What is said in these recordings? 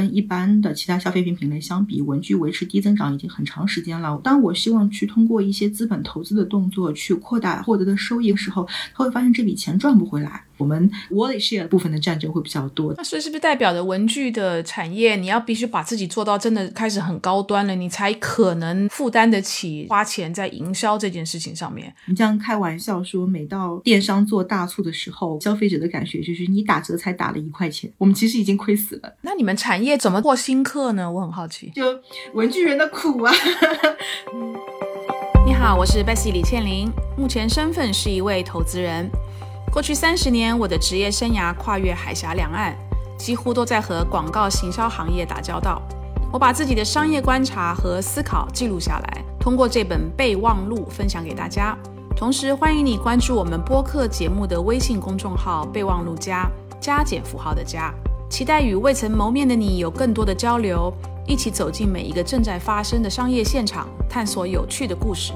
跟一般的其他消费品品类相比，文具维持低增长已经很长时间了。当我希望去通过一些资本投资的动作去扩大获得的收益的时候，他会发现这笔钱赚不回来。我们 wallet share 部分的战争会比较多。那所以是不是代表着文具的产业，你要必须把自己做到真的开始很高端了，你才可能负担得起花钱在营销这件事情上面？你这样开玩笑说，每到电商做大促的时候，消费者的感觉就是你打折才打了一块钱，我们其实已经亏死了。那你们产业怎么获新客呢？我很好奇。就文具人的苦啊。你好，我是 Bessy 李倩玲，目前身份是一位投资人。过去三十年，我的职业生涯跨越海峡两岸，几乎都在和广告行销行业打交道。我把自己的商业观察和思考记录下来，通过这本备忘录分享给大家。同时，欢迎你关注我们播客节目的微信公众号“备忘录加”，加减符号的加。期待与未曾谋面的你有更多的交流，一起走进每一个正在发生的商业现场，探索有趣的故事。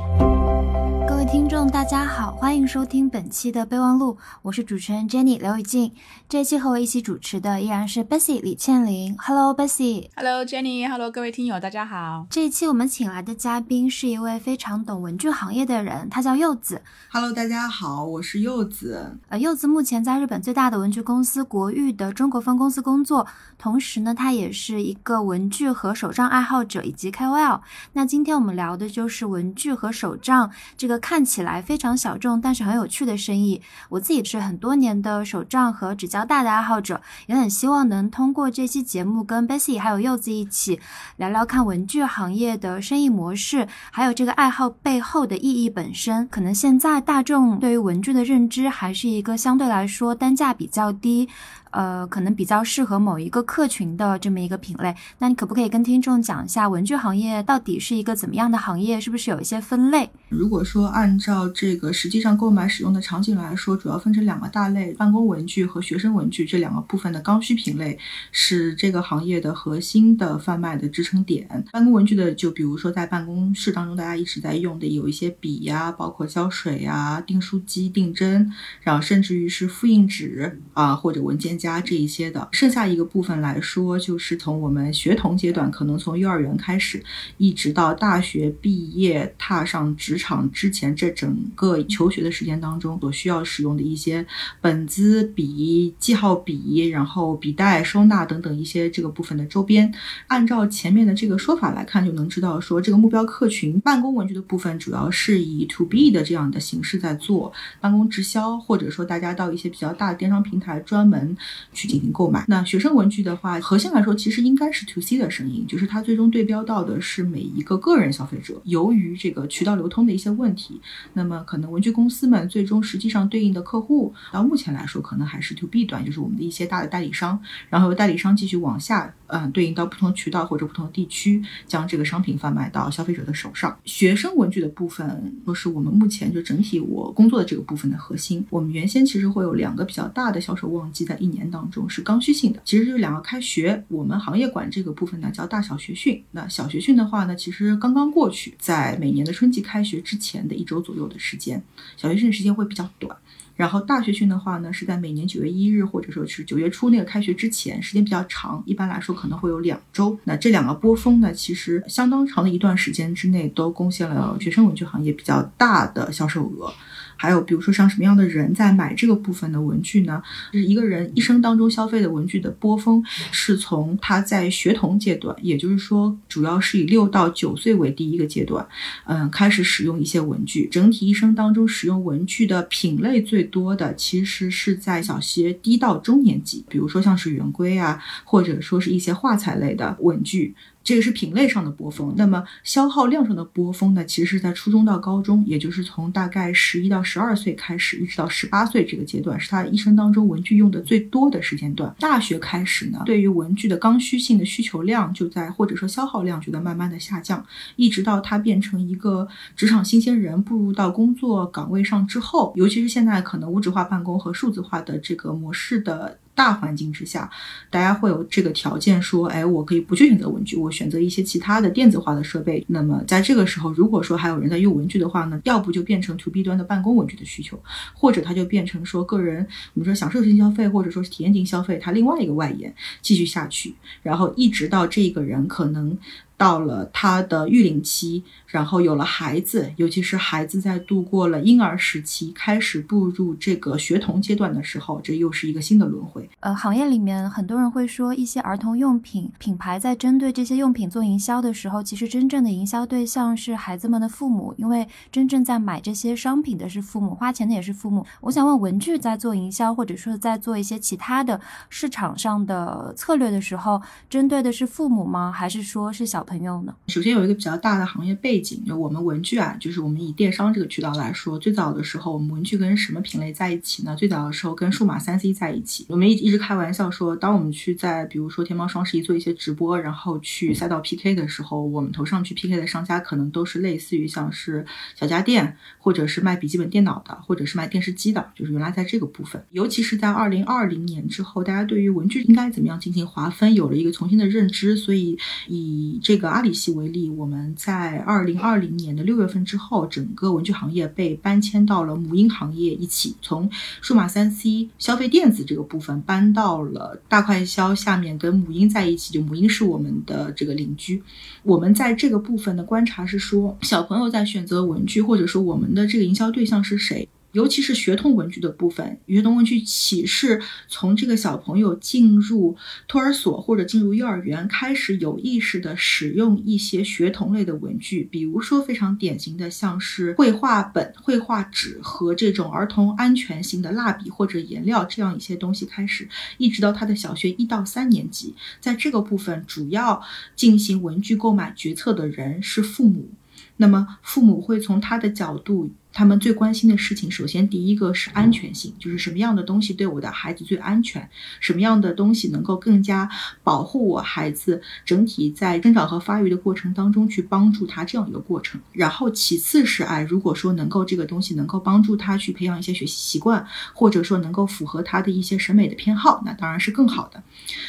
各位听众，大家好，欢迎收听本期的备忘录，我是主持人 Jenny 刘雨静。这一期和我一起主持的依然是 Bessy 李倩玲。Hello Bessy。Hello Jenny。Hello 各位听友，大家好。这一期我们请来的嘉宾是一位非常懂文具行业的人，他叫柚子。Hello 大家好，我是柚子。呃，柚子目前在日本最大的文具公司国誉的中国分公司工作，同时呢，他也是一个文具和手账爱好者以及 KOL。那今天我们聊的就是文具和手账这个。看起来非常小众，但是很有趣的生意。我自己是很多年的手账和纸胶带的爱好者，也很希望能通过这期节目跟 Bessie 还有柚子一起聊聊看文具行业的生意模式，还有这个爱好背后的意义本身。可能现在大众对于文具的认知还是一个相对来说单价比较低。呃，可能比较适合某一个客群的这么一个品类，那你可不可以跟听众讲一下文具行业到底是一个怎么样的行业？是不是有一些分类？如果说按照这个实际上购买使用的场景来说，主要分成两个大类：办公文具和学生文具这两个部分的刚需品类是这个行业的核心的贩卖的支撑点。办公文具的，就比如说在办公室当中大家一直在用的有一些笔呀，包括胶水啊、订书机、订针，然后甚至于是复印纸啊或者文件夹。加这一些的，剩下一个部分来说，就是从我们学童阶段，可能从幼儿园开始，一直到大学毕业踏上职场之前，这整个求学的时间当中所需要使用的一些本子、笔、记号笔，然后笔袋、收纳等等一些这个部分的周边。按照前面的这个说法来看，就能知道说，这个目标客群办公文具的部分，主要是以 to B 的这样的形式在做办公直销，或者说大家到一些比较大的电商平台专门。去进行购买。那学生文具的话，核心来说其实应该是 to C 的声音，就是它最终对标到的是每一个个人消费者。由于这个渠道流通的一些问题，那么可能文具公司们最终实际上对应的客户，到目前来说可能还是 to B 端，就是我们的一些大的代理商，然后由代理商继续往下，嗯，对应到不同渠道或者不同地区，将这个商品贩卖到消费者的手上。学生文具的部分，都是我们目前就整体我工作的这个部分的核心。我们原先其实会有两个比较大的销售旺季在一年。当中是刚需性的，其实就是两个开学，我们行业管这个部分呢叫大小学训。那小学训的话呢，其实刚刚过去，在每年的春季开学之前的一周左右的时间，小学训时间会比较短。然后大学训的话呢，是在每年九月一日或者说是九月初那个开学之前，时间比较长，一般来说可能会有两周。那这两个波峰呢，其实相当长的一段时间之内，都贡献了学生文具行业比较大的销售额。还有，比如说像什么样的人在买这个部分的文具呢？就是一个人一生当中消费的文具的波峰，是从他在学童阶段，也就是说，主要是以六到九岁为第一个阶段，嗯，开始使用一些文具。整体一生当中使用文具的品类最多的，其实是在小学低到中年级，比如说像是圆规啊，或者说是一些画材类的文具。这个是品类上的波峰，那么消耗量上的波峰呢？其实是在初中到高中，也就是从大概十一到十二岁开始，一直到十八岁这个阶段，是他一生当中文具用的最多的时间段。大学开始呢，对于文具的刚需性的需求量就在或者说消耗量就在慢慢的下降，一直到他变成一个职场新鲜人步入到工作岗位上之后，尤其是现在可能无纸化办公和数字化的这个模式的。大环境之下，大家会有这个条件说，哎，我可以不去选择文具，我选择一些其他的电子化的设备。那么在这个时候，如果说还有人在用文具的话呢，要不就变成 to B 端的办公文具的需求，或者它就变成说个人我们说享受性消费，或者说是体验型消费，它另外一个外延继续下去，然后一直到这个人可能。到了他的育龄期，然后有了孩子，尤其是孩子在度过了婴儿时期，开始步入这个学童阶段的时候，这又是一个新的轮回。呃，行业里面很多人会说，一些儿童用品品牌在针对这些用品做营销的时候，其实真正的营销对象是孩子们的父母，因为真正在买这些商品的是父母，花钱的也是父母。我想问，文具在做营销，或者说在做一些其他的市场上的策略的时候，针对的是父母吗？还是说是小？朋友呢？首先有一个比较大的行业背景，就我们文具啊，就是我们以电商这个渠道来说，最早的时候，我们文具跟什么品类在一起呢？最早的时候跟数码三 C 在一起。我们一一直开玩笑说，当我们去在比如说天猫双十一做一些直播，然后去赛道 PK 的时候，我们头上去 PK 的商家可能都是类似于像是小家电，或者是卖笔记本电脑的，或者是卖电视机的，就是原来在这个部分。尤其是在二零二零年之后，大家对于文具应该怎么样进行划分，有了一个重新的认知，所以以这。这个阿里系为例，我们在二零二零年的六月份之后，整个文具行业被搬迁到了母婴行业一起，从数码三 C 消费电子这个部分搬到了大快消下面，跟母婴在一起。就母婴是我们的这个邻居。我们在这个部分的观察是说，小朋友在选择文具，或者说我们的这个营销对象是谁？尤其是学童文具的部分，学童文具起是从这个小朋友进入托儿所或者进入幼儿园开始有意识的使用一些学童类的文具，比如说非常典型的像是绘画本、绘画纸和这种儿童安全型的蜡笔或者颜料这样一些东西开始，一直到他的小学一到三年级，在这个部分主要进行文具购买决策的人是父母，那么父母会从他的角度。他们最关心的事情，首先第一个是安全性，就是什么样的东西对我的孩子最安全，什么样的东西能够更加保护我孩子整体在生长和发育的过程当中去帮助他这样一个过程。然后其次是哎，如果说能够这个东西能够帮助他去培养一些学习习惯，或者说能够符合他的一些审美的偏好，那当然是更好的。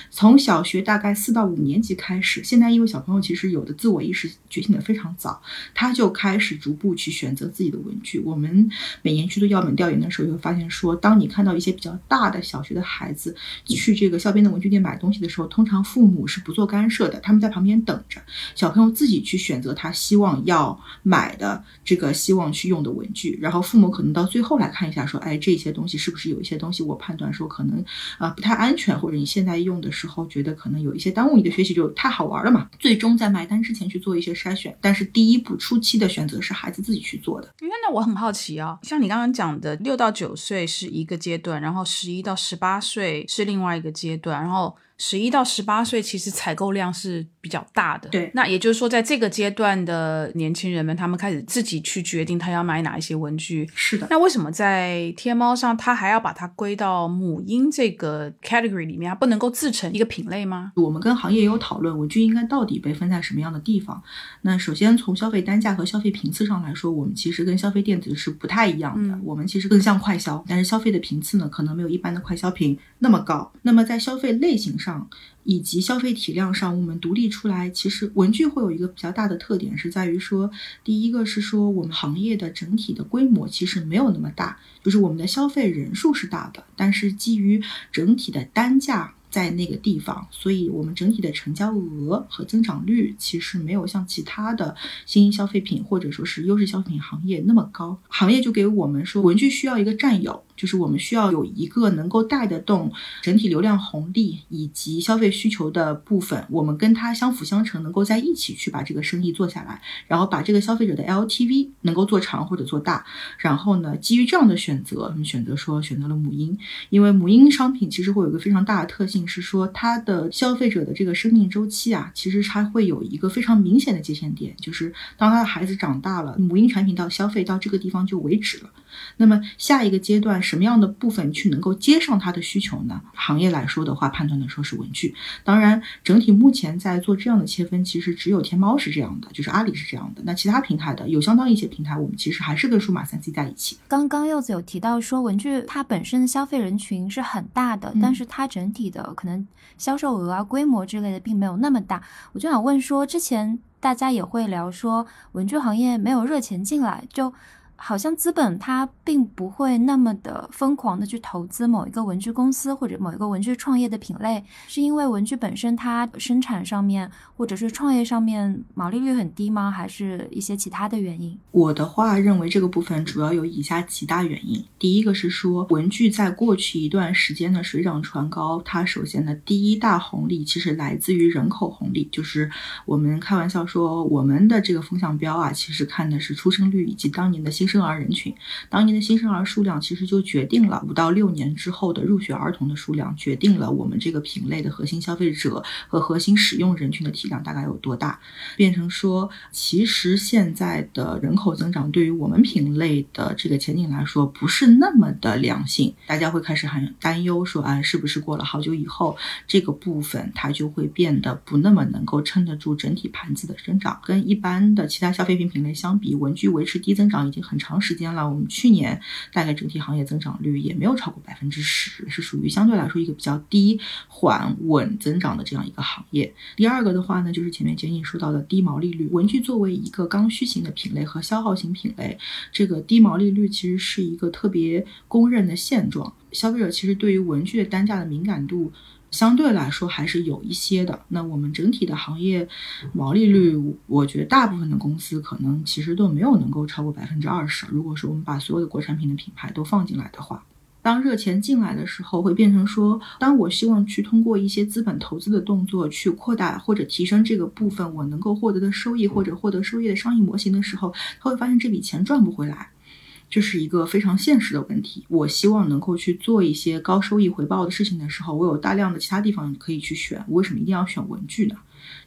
从小学大概四到五年级开始，现在因为小朋友其实有的自我意识觉醒的非常早，他就开始逐步去选择自己的文具。我们每年去做样本调研的时候，就会发现说，当你看到一些比较大的小学的孩子去这个校边的文具店买东西的时候，通常父母是不做干涉的，他们在旁边等着小朋友自己去选择他希望要买的这个希望去用的文具，然后父母可能到最后来看一下，说，哎，这些东西是不是有一些东西我判断说可能啊不太安全，或者你现在用的时候觉得可能有一些耽误你的学习，就太好玩了嘛。最终在买单之前去做一些筛选，但是第一步初期的选择是孩子自己去做的。那那我。很好奇啊，像你刚刚讲的，六到九岁是一个阶段，然后十一到十八岁是另外一个阶段，然后。十一到十八岁，其实采购量是比较大的。对，那也就是说，在这个阶段的年轻人们，他们开始自己去决定他要买哪一些文具。是的。那为什么在天猫上，他还要把它归到母婴这个 category 里面，它不能够自成一个品类吗？我们跟行业有讨论，文具应该到底被分在什么样的地方？那首先从消费单价和消费频次上来说，我们其实跟消费电子是不太一样的。我们其实更像快消，但是消费的频次呢，可能没有一般的快消品那么高。那么在消费类型上，上以及消费体量上，我们独立出来，其实文具会有一个比较大的特点，是在于说，第一个是说我们行业的整体的规模其实没有那么大，就是我们的消费人数是大的，但是基于整体的单价在那个地方，所以我们整体的成交额和增长率其实没有像其他的新兴消费品或者说是优势消费品行业那么高。行业就给我们说，文具需要一个占有。就是我们需要有一个能够带得动整体流量红利以及消费需求的部分，我们跟它相辅相成，能够在一起去把这个生意做下来，然后把这个消费者的 LTV 能够做长或者做大。然后呢，基于这样的选择，我们选择说选择了母婴，因为母婴商品其实会有一个非常大的特性，是说它的消费者的这个生命周期啊，其实它会有一个非常明显的界限点，就是当他的孩子长大了，母婴产品到消费到这个地方就为止了。那么下一个阶段。什么样的部分去能够接上它的需求呢？行业来说的话，判断的说是文具。当然，整体目前在做这样的切分，其实只有天猫是这样的，就是阿里是这样的。那其他平台的有相当一些平台，我们其实还是跟数码三 C 在一起。刚刚柚子有提到说，文具它本身的消费人群是很大的，但是它整体的可能销售额啊、规模之类的并没有那么大。我就想问说，之前大家也会聊说，文具行业没有热钱进来，就。好像资本它并不会那么的疯狂的去投资某一个文具公司或者某一个文具创业的品类，是因为文具本身它生产上面或者是创业上面毛利率很低吗？还是一些其他的原因？我的话认为这个部分主要有以下几大原因。第一个是说，文具在过去一段时间的水涨船高，它首先的第一大红利其实来自于人口红利，就是我们开玩笑说我们的这个风向标啊，其实看的是出生率以及当年的新。生儿人群，当年的新生儿数量其实就决定了五到六年之后的入学儿童的数量，决定了我们这个品类的核心消费者和核心使用人群的体量大概有多大。变成说，其实现在的人口增长对于我们品类的这个前景来说不是那么的良性，大家会开始很担忧，说啊，是不是过了好久以后，这个部分它就会变得不那么能够撑得住整体盘子的增长？跟一般的其他消费品品类相比，文具维持低增长已经很。很长时间了，我们去年大概整体行业增长率也没有超过百分之十，是属于相对来说一个比较低缓稳增长的这样一个行业。第二个的话呢，就是前面简简说到的低毛利率。文具作为一个刚需型的品类和消耗型品类，这个低毛利率其实是一个特别公认的现状。消费者其实对于文具的单价的敏感度。相对来说还是有一些的。那我们整体的行业毛利率，我觉得大部分的公司可能其实都没有能够超过百分之二十。如果说我们把所有的国产品的品牌都放进来的话，当热钱进来的时候，会变成说，当我希望去通过一些资本投资的动作去扩大或者提升这个部分我能够获得的收益或者获得收益的商业模型的时候，他会发现这笔钱赚不回来。这是一个非常现实的问题。我希望能够去做一些高收益回报的事情的时候，我有大量的其他地方可以去选。我为什么一定要选文具呢？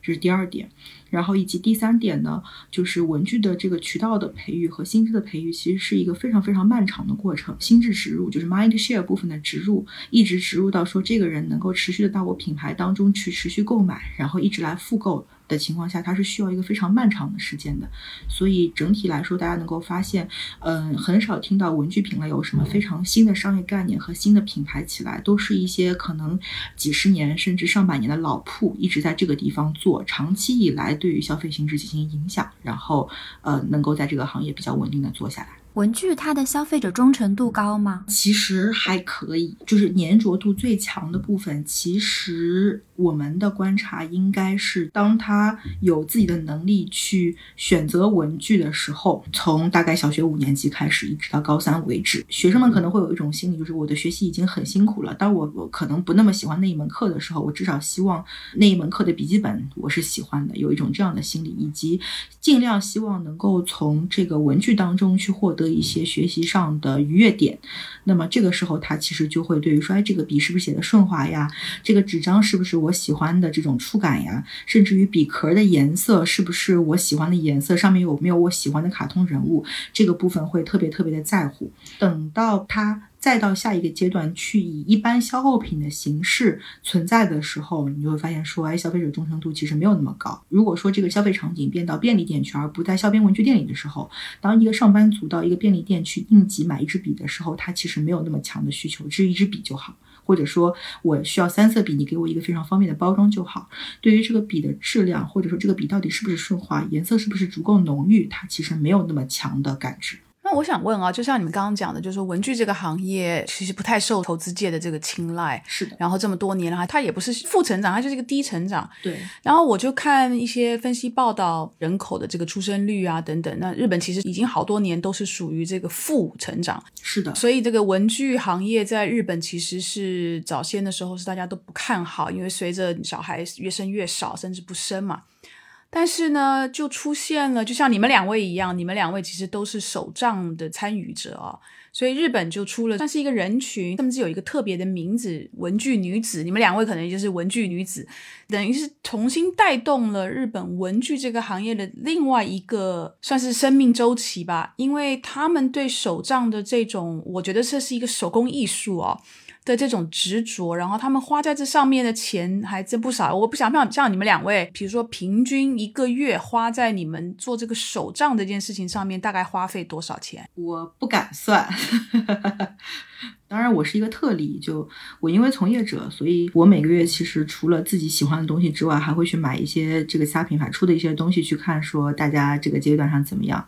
这是第二点。然后以及第三点呢，就是文具的这个渠道的培育和心智的培育，其实是一个非常非常漫长的过程。心智植入就是 mind share 部分的植入，一直植入到说这个人能够持续的到我品牌当中去持续购买，然后一直来复购。的情况下，它是需要一个非常漫长的时间的，所以整体来说，大家能够发现，嗯，很少听到文具品类有什么非常新的商业概念和新的品牌起来，都是一些可能几十年甚至上百年的老铺一直在这个地方做，长期以来对于消费心智进行影响，然后呃，能够在这个行业比较稳定的做下来。文具它的消费者忠诚度高吗？其实还可以，就是粘着度最强的部分。其实我们的观察应该是，当他有自己的能力去选择文具的时候，从大概小学五年级开始，一直到高三为止，学生们可能会有一种心理，就是我的学习已经很辛苦了。当我我可能不那么喜欢那一门课的时候，我至少希望那一门课的笔记本我是喜欢的，有一种这样的心理，以及尽量希望能够从这个文具当中去获得。一些学习上的愉悦点，那么这个时候他其实就会对于说，哎，这个笔是不是写的顺滑呀？这个纸张是不是我我喜欢的这种触感呀？甚至于笔壳的颜色是不是我喜欢的颜色？上面有没有我喜欢的卡通人物？这个部分会特别特别的在乎。等到他。再到下一个阶段去以一般消耗品的形式存在的时候，你就会发现说，哎，消费者忠诚度其实没有那么高。如果说这个消费场景变到便利店去，而不在校边文具店里的时候，当一个上班族到一个便利店去应急买一支笔的时候，他其实没有那么强的需求，只有一支笔就好，或者说我需要三色笔，你给我一个非常方便的包装就好。对于这个笔的质量，或者说这个笔到底是不是顺滑，颜色是不是足够浓郁，它其实没有那么强的感知。那我想问啊，就像你们刚刚讲的，就是说文具这个行业其实不太受投资界的这个青睐，是的。然后这么多年了，它也不是负成长，它就是一个低成长。对。然后我就看一些分析报道，人口的这个出生率啊等等，那日本其实已经好多年都是属于这个负成长。是的。所以这个文具行业在日本其实是早先的时候是大家都不看好，因为随着小孩越生越少，甚至不生嘛。但是呢，就出现了，就像你们两位一样，你们两位其实都是手账的参与者啊。所以日本就出了，算是一个人群，甚至有一个特别的名字“文具女子”。你们两位可能就是文具女子，等于是重新带动了日本文具这个行业的另外一个算是生命周期吧。因为他们对手账的这种，我觉得这是一个手工艺术哦。的这种执着，然后他们花在这上面的钱还真不少。我不想像像你们两位，比如说平均一个月花在你们做这个手账这件事情上面，大概花费多少钱？我不敢算。当然，我是一个特例，就我因为从业者，所以我每个月其实除了自己喜欢的东西之外，还会去买一些这个其他品牌出的一些东西去看，说大家这个阶段上怎么样。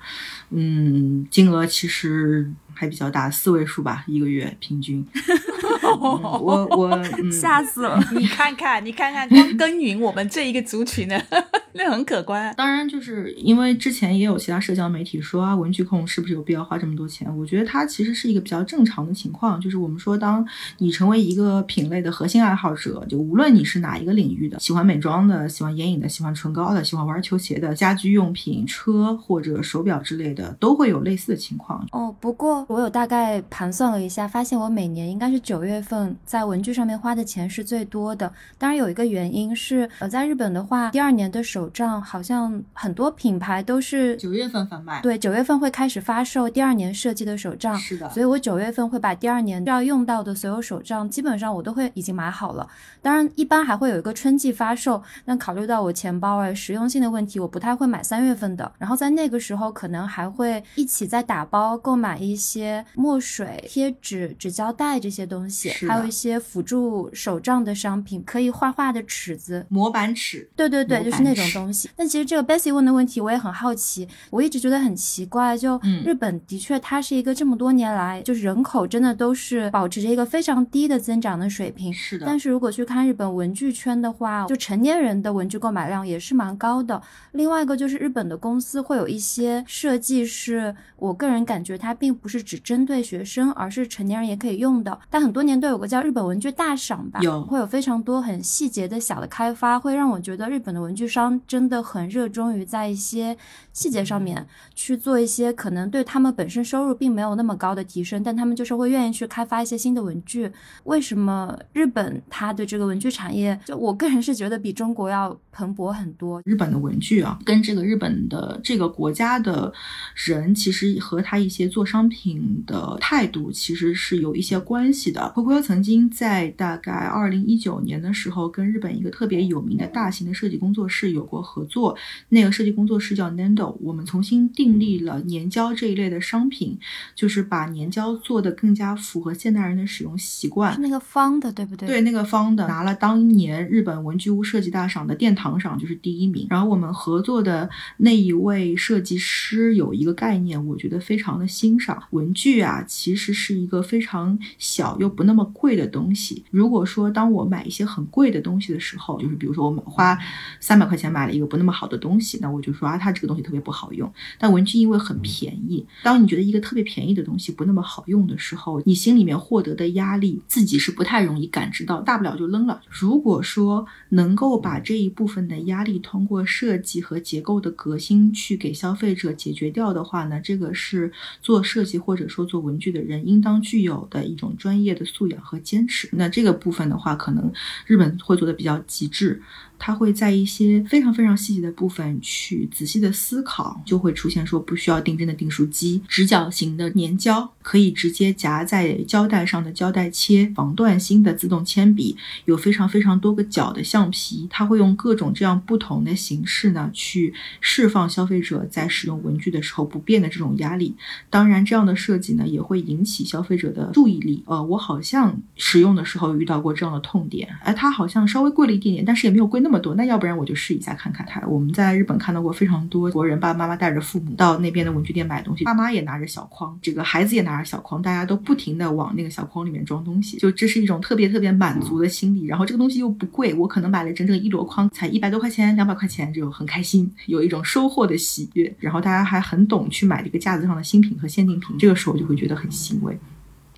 嗯，金额其实还比较大，四位数吧，一个月平均。我我吓死了！你看看，你看看，光耕耘我们这一个族群呢，那很可观。当然，就是因为之前也有其他社交媒体说啊，文具控是不是有必要花这么多钱？我觉得它其实是一个比较正常的情况。就是我们说，当你成为一个品类的核心爱好者，就无论你是哪一个领域的，喜欢美妆的，喜欢眼影的，喜欢唇膏的，喜欢玩球鞋的，家居用品、车或者手表之类的，都会有类似的情况。哦，不过我有大概盘算了一下，发现我每年应该是九月。份在文具上面花的钱是最多的，当然有一个原因是，呃，在日本的话，第二年的手账好像很多品牌都是九月份贩卖，对，九月份会开始发售第二年设计的手账，是的，所以我九月份会把第二年要用到的所有手账，基本上我都会已经买好了。当然，一般还会有一个春季发售，那考虑到我钱包啊实用性的问题，我不太会买三月份的。然后在那个时候，可能还会一起再打包购买一些墨水、贴纸、纸胶带这些东西。还有一些辅助手账的商品，可以画画的尺子、模板尺，对对对，就是那种东西。但其实这个 Bessy 问的问题，我也很好奇，我一直觉得很奇怪。就日本的确，它是一个这么多年来，就是人口真的都是保持着一个非常低的增长的水平。是的。但是如果去看日本文具圈的话，就成年人的文具购买量也是蛮高的。另外一个就是日本的公司会有一些设计，是我个人感觉它并不是只针对学生，而是成年人也可以用的。但很多年都有个叫。日本文具大赏吧，有会有非常多很细节的小的开发，会让我觉得日本的文具商真的很热衷于在一些细节上面去做一些可能对他们本身收入并没有那么高的提升，但他们就是会愿意去开发一些新的文具。为什么日本它的这个文具产业，就我个人是觉得比中国要蓬勃很多。日本的文具啊，跟这个日本的这个国家的人，其实和他一些做商品的态度其实是有一些关系的。灰灰曾经。在大概二零一九年的时候，跟日本一个特别有名的大型的设计工作室有过合作。那个设计工作室叫 Nando，我们重新订立了粘胶这一类的商品，就是把粘胶做的更加符合现代人的使用习惯。是那个方的，对不对？对，那个方的拿了当年日本文具屋设计大赏的殿堂赏，就是第一名。然后我们合作的那一位设计师有一个概念，我觉得非常的欣赏。文具啊，其实是一个非常小又不那么贵的。东西，如果说当我买一些很贵的东西的时候，就是比如说我们花三百块钱买了一个不那么好的东西，那我就说啊，它这个东西特别不好用。但文具因为很便宜，当你觉得一个特别便宜的东西不那么好用的时候，你心里面获得的压力自己是不太容易感知到，大不了就扔了。如果说能够把这一部分的压力通过设计和结构的革新去给消费者解决掉的话呢，这个是做设计或者说做文具的人应当具有的一种专业的素养和。坚持，那这个部分的话，可能日本会做的比较极致。他会在一些非常非常细节的部分去仔细的思考，就会出现说不需要定针的订书机，直角型的粘胶可以直接夹在胶带上的胶带切，防断芯的自动铅笔，有非常非常多个角的橡皮，他会用各种这样不同的形式呢，去释放消费者在使用文具的时候不便的这种压力。当然，这样的设计呢，也会引起消费者的注意力。呃，我好像使用的时候遇到过这样的痛点，哎，它好像稍微贵了一点点，但是也没有贵那么。那么多，那要不然我就试一下看看它。我们在日本看到过非常多国人爸爸妈妈带着父母到那边的文具店买东西，爸妈也拿着小筐，这个孩子也拿着小筐，大家都不停的往那个小筐里面装东西，就这是一种特别特别满足的心理。然后这个东西又不贵，我可能买了整整一箩筐，才一百多块钱、两百块钱，就很开心，有一种收获的喜悦。然后大家还很懂去买这个架子上的新品和限定品，这个时候就会觉得很欣慰。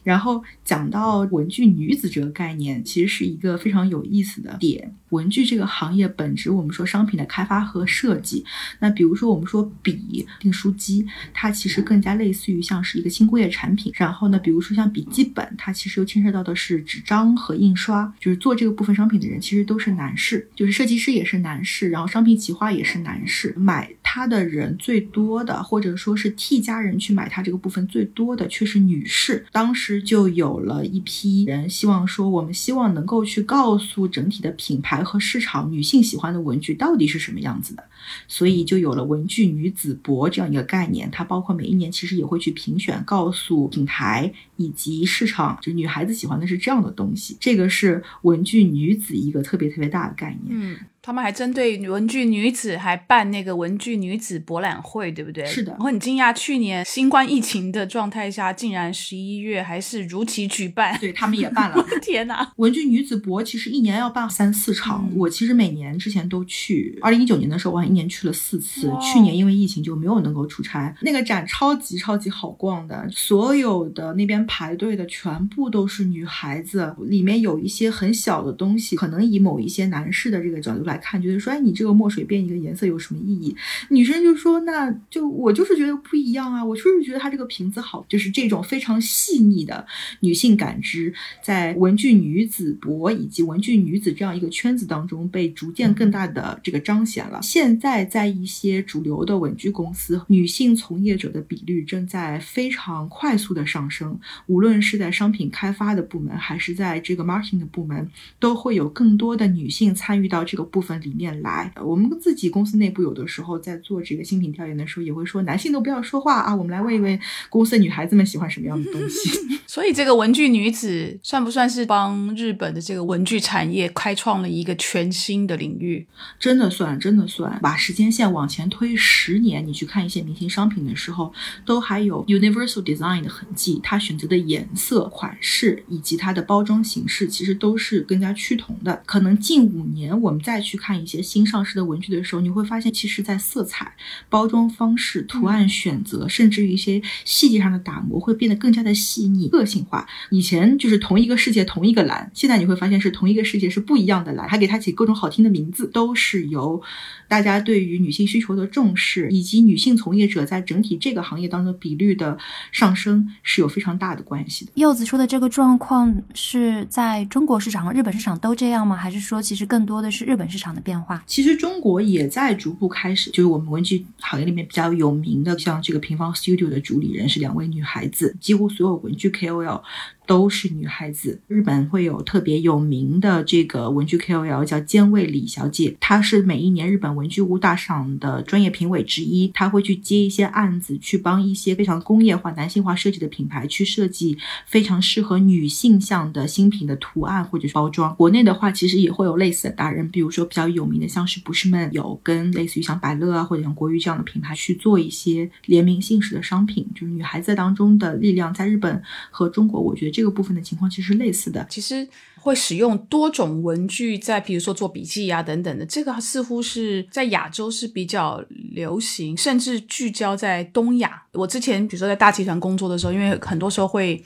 然后讲到文具女子这个概念，其实是一个非常有意思的点。文具这个行业本质，我们说商品的开发和设计。那比如说我们说笔、订书机，它其实更加类似于像是一个轻工业产品。然后呢，比如说像笔记本，它其实又牵涉到的是纸张和印刷。就是做这个部分商品的人，其实都是男士，就是设计师也是男士，然后商品企划也是男士。买它的人最多的，或者说是替家人去买它这个部分最多的，却是女士。当时就有了一批人希望说，我们希望能够去告诉整体的品牌。和市场女性喜欢的文具到底是什么样子的？所以就有了文具女子博这样一个概念。它包括每一年其实也会去评选，告诉品牌以及市场，就女孩子喜欢的是这样的东西。这个是文具女子一个特别特别大的概念。嗯。他们还针对文具女子还办那个文具女子博览会，对不对？是的。我很惊讶，去年新冠疫情的状态下，竟然十一月还是如期举办。对他们也办了。天哪！文具女子博其实一年要办三四场，我其实每年之前都去。二零一九年的时候，我还一年去了四次。去年因为疫情就没有能够出差。那个展超级超级好逛的，所有的那边排队的全部都是女孩子，里面有一些很小的东西，可能以某一些男士的这个角度来。来看，觉得说，哎，你这个墨水变一个颜色有什么意义？女生就说，那就我就是觉得不一样啊，我就是觉得它这个瓶子好，就是这种非常细腻的女性感知，在文具女子博以及文具女子这样一个圈子当中被逐渐更大的这个彰显了。现在在一些主流的文具公司，女性从业者的比率正在非常快速的上升，无论是在商品开发的部门，还是在这个 marketing 的部门，都会有更多的女性参与到这个部。部分里面来，我们自己公司内部有的时候在做这个新品调研的时候，也会说男性都不要说话啊，我们来问一问公司的女孩子们喜欢什么样的东西。所以这个文具女子算不算是帮日本的这个文具产业开创了一个全新的领域？真的算，真的算。把时间线往前推十年，你去看一些明星商品的时候，都还有 universal design 的痕迹。它选择的颜色、款式以及它的包装形式，其实都是更加趋同的。可能近五年我们再去。去看一些新上市的文具的时候，你会发现，其实，在色彩、包装方式、图案选择，甚至于一些细节上的打磨，会变得更加的细腻、个性化。以前就是同一个世界、同一个蓝，现在你会发现是同一个世界是不一样的蓝，还给它起各种好听的名字，都是由大家对于女性需求的重视，以及女性从业者在整体这个行业当中比率的上升是有非常大的关系的。柚子说的这个状况是在中国市场和日本市场都这样吗？还是说其实更多的是日本市场？场的变化，其实中国也在逐步开始。就是我们文具行业里面比较有名的，像这个平方 Studio 的主理人是两位女孩子，几乎所有文具 KOL。都是女孩子。日本会有特别有名的这个文具 KOL 叫菅卫李小姐，她是每一年日本文具屋大赏的专业评委之一。她会去接一些案子，去帮一些非常工业化、男性化设计的品牌去设计非常适合女性向的新品的图案或者是包装。国内的话，其实也会有类似的达人，比如说比较有名的，像是不是们有跟类似于像百乐啊或者像国誉这样的品牌去做一些联名性质的商品，就是女孩子当中的力量，在日本和中国，我觉得。这个部分的情况其实类似的，其实会使用多种文具，在比如说做笔记啊等等的，这个似乎是在亚洲是比较流行，甚至聚焦在东亚。我之前比如说在大集团工作的时候，因为很多时候会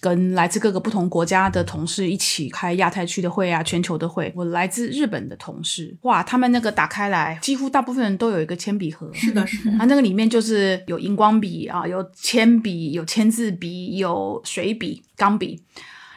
跟来自各个不同国家的同事一起开亚太区的会啊、全球的会。我来自日本的同事，哇，他们那个打开来，几乎大部分人都有一个铅笔盒，是的，是的，啊，那个里面就是有荧光笔啊，有铅笔，有签字笔，有水笔。钢笔，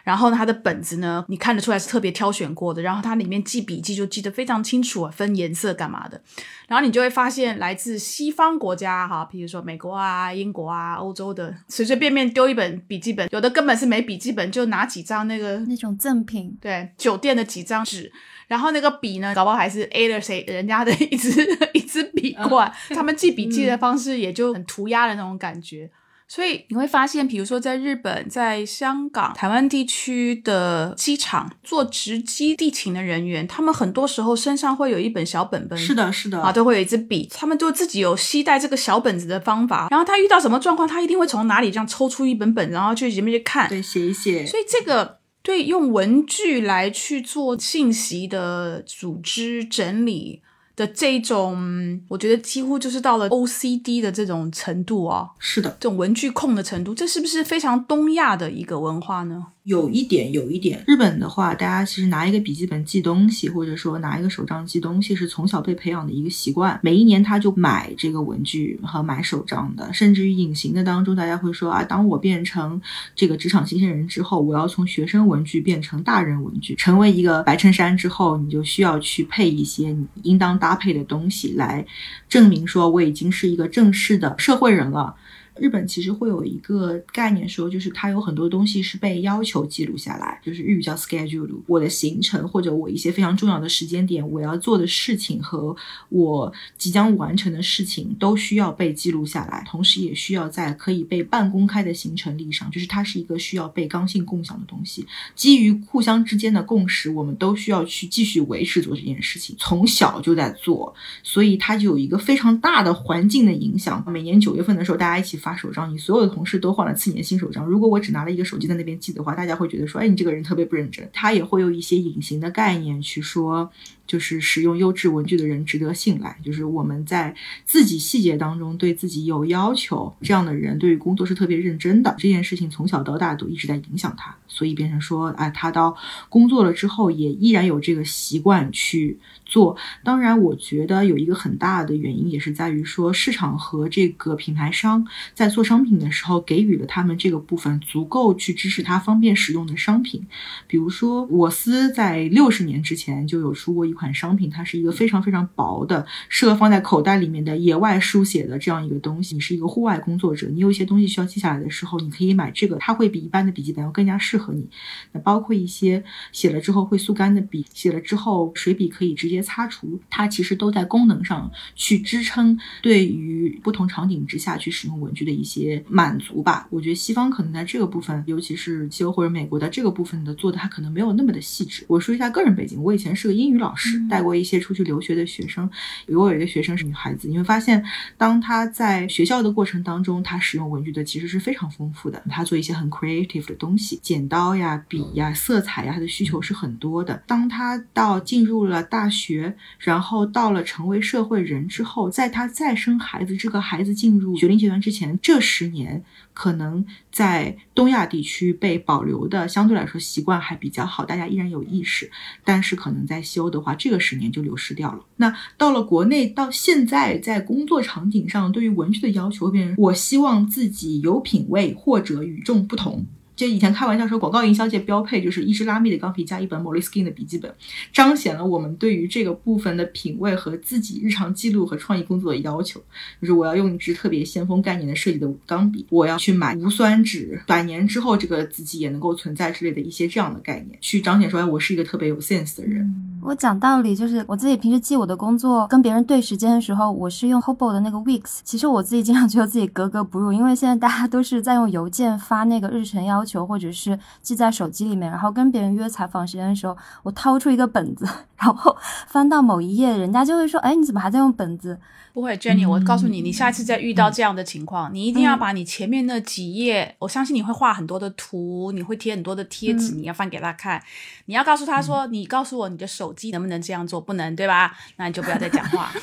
然后呢，它的本子呢，你看得出来是特别挑选过的。然后它里面记笔记就记得非常清楚啊，分颜色干嘛的。然后你就会发现，来自西方国家哈，比如说美国啊、英国啊、欧洲的，随随便便丢一本笔记本，有的根本是没笔记本，就拿几张那个那种赠品，对，酒店的几张纸。然后那个笔呢，搞不好还是 A 了谁人家的一支 一支笔罐。他们记笔记的方式也就很涂鸦的那种感觉。所以你会发现，比如说在日本、在香港、台湾地区的机场做值机地勤的人员，他们很多时候身上会有一本小本本，是的，是的，啊，都会有一支笔，他们就自己有携带这个小本子的方法。然后他遇到什么状况，他一定会从哪里这样抽出一本本，然后去前面去看，对，写一写。所以这个对用文具来去做信息的组织整理。的这种，我觉得几乎就是到了 OCD 的这种程度哦。是的，这种文具控的程度，这是不是非常东亚的一个文化呢？有一点，有一点。日本的话，大家其实拿一个笔记本记东西，或者说拿一个手账记东西，是从小被培养的一个习惯。每一年他就买这个文具和买手账的，甚至于隐形的当中，大家会说啊，当我变成这个职场新鲜人之后，我要从学生文具变成大人文具，成为一个白衬衫之后，你就需要去配一些你应当搭配的东西，来证明说我已经是一个正式的社会人了。日本其实会有一个概念，说就是它有很多东西是被要求记录下来，就是日语叫 schedule。我的行程或者我一些非常重要的时间点，我要做的事情和我即将完成的事情都需要被记录下来，同时也需要在可以被半公开的行程历上，就是它是一个需要被刚性共享的东西。基于互相之间的共识，我们都需要去继续维持做这件事情，从小就在做，所以它就有一个非常大的环境的影响。每年九月份的时候，大家一起。发手账，你所有的同事都换了次年新手账。如果我只拿了一个手机在那边记的话，大家会觉得说，哎，你这个人特别不认真。他也会有一些隐形的概念去说。就是使用优质文具的人值得信赖。就是我们在自己细节当中对自己有要求，这样的人对于工作是特别认真的。这件事情从小到大都一直在影响他，所以变成说，哎，他到工作了之后也依然有这个习惯去做。当然，我觉得有一个很大的原因也是在于说，市场和这个品牌商在做商品的时候给予了他们这个部分足够去支持他方便使用的商品。比如说，我司在六十年之前就有出过一。款商品，它是一个非常非常薄的，适合放在口袋里面的野外书写的这样一个东西。你是一个户外工作者，你有一些东西需要记下来的时候，你可以买这个，它会比一般的笔记本要更加适合你。那包括一些写了之后会速干的笔，写了之后水笔可以直接擦除，它其实都在功能上去支撑对于不同场景之下去使用文具的一些满足吧。我觉得西方可能在这个部分，尤其是西欧或者美国的这个部分的做的，它可能没有那么的细致。我说一下个人背景，我以前是个英语老师。带过一些出去留学的学生，我有一个学生是女孩子，你会发现，当她在学校的过程当中，她使用文具的其实是非常丰富的。她做一些很 creative 的东西，剪刀呀、笔呀、色彩呀，她的需求是很多的。当她到进入了大学，然后到了成为社会人之后，在她再生孩子，这个孩子进入学龄阶段之前，这十年。可能在东亚地区被保留的相对来说习惯还比较好，大家依然有意识。但是可能在西欧的话，这个十年就流失掉了。那到了国内，到现在在工作场景上，对于文具的要求变成：我希望自己有品位或者与众不同。就以前开玩笑说，广告营销界标配就是一支拉密的钢笔加一本 Moleskine 的笔记本，彰显了我们对于这个部分的品味和自己日常记录和创意工作的要求。就是我要用一支特别先锋概念的设计的钢笔，我要去买无酸纸，百年之后这个自己也能够存在之类的一些这样的概念，去彰显出来，我是一个特别有 sense 的人。我讲道理，就是我自己平时记我的工作，跟别人对时间的时候，我是用 Hobo 的那个 Weeks。其实我自己经常 觉得自己格格不入，因为现在大家都是在用邮件发那个日程要。求或者是记在手机里面，然后跟别人约采访时间的时候，我掏出一个本子，然后翻到某一页，人家就会说：“哎，你怎么还在用本子？”不会，Jenny，我告诉你，你下次再遇到这样的情况，你一定要把你前面那几页，我相信你会画很多的图，你会贴很多的贴纸，你要翻给他看，你要告诉他说：“你告诉我你的手机能不能这样做？不能，对吧？那你就不要再讲话。”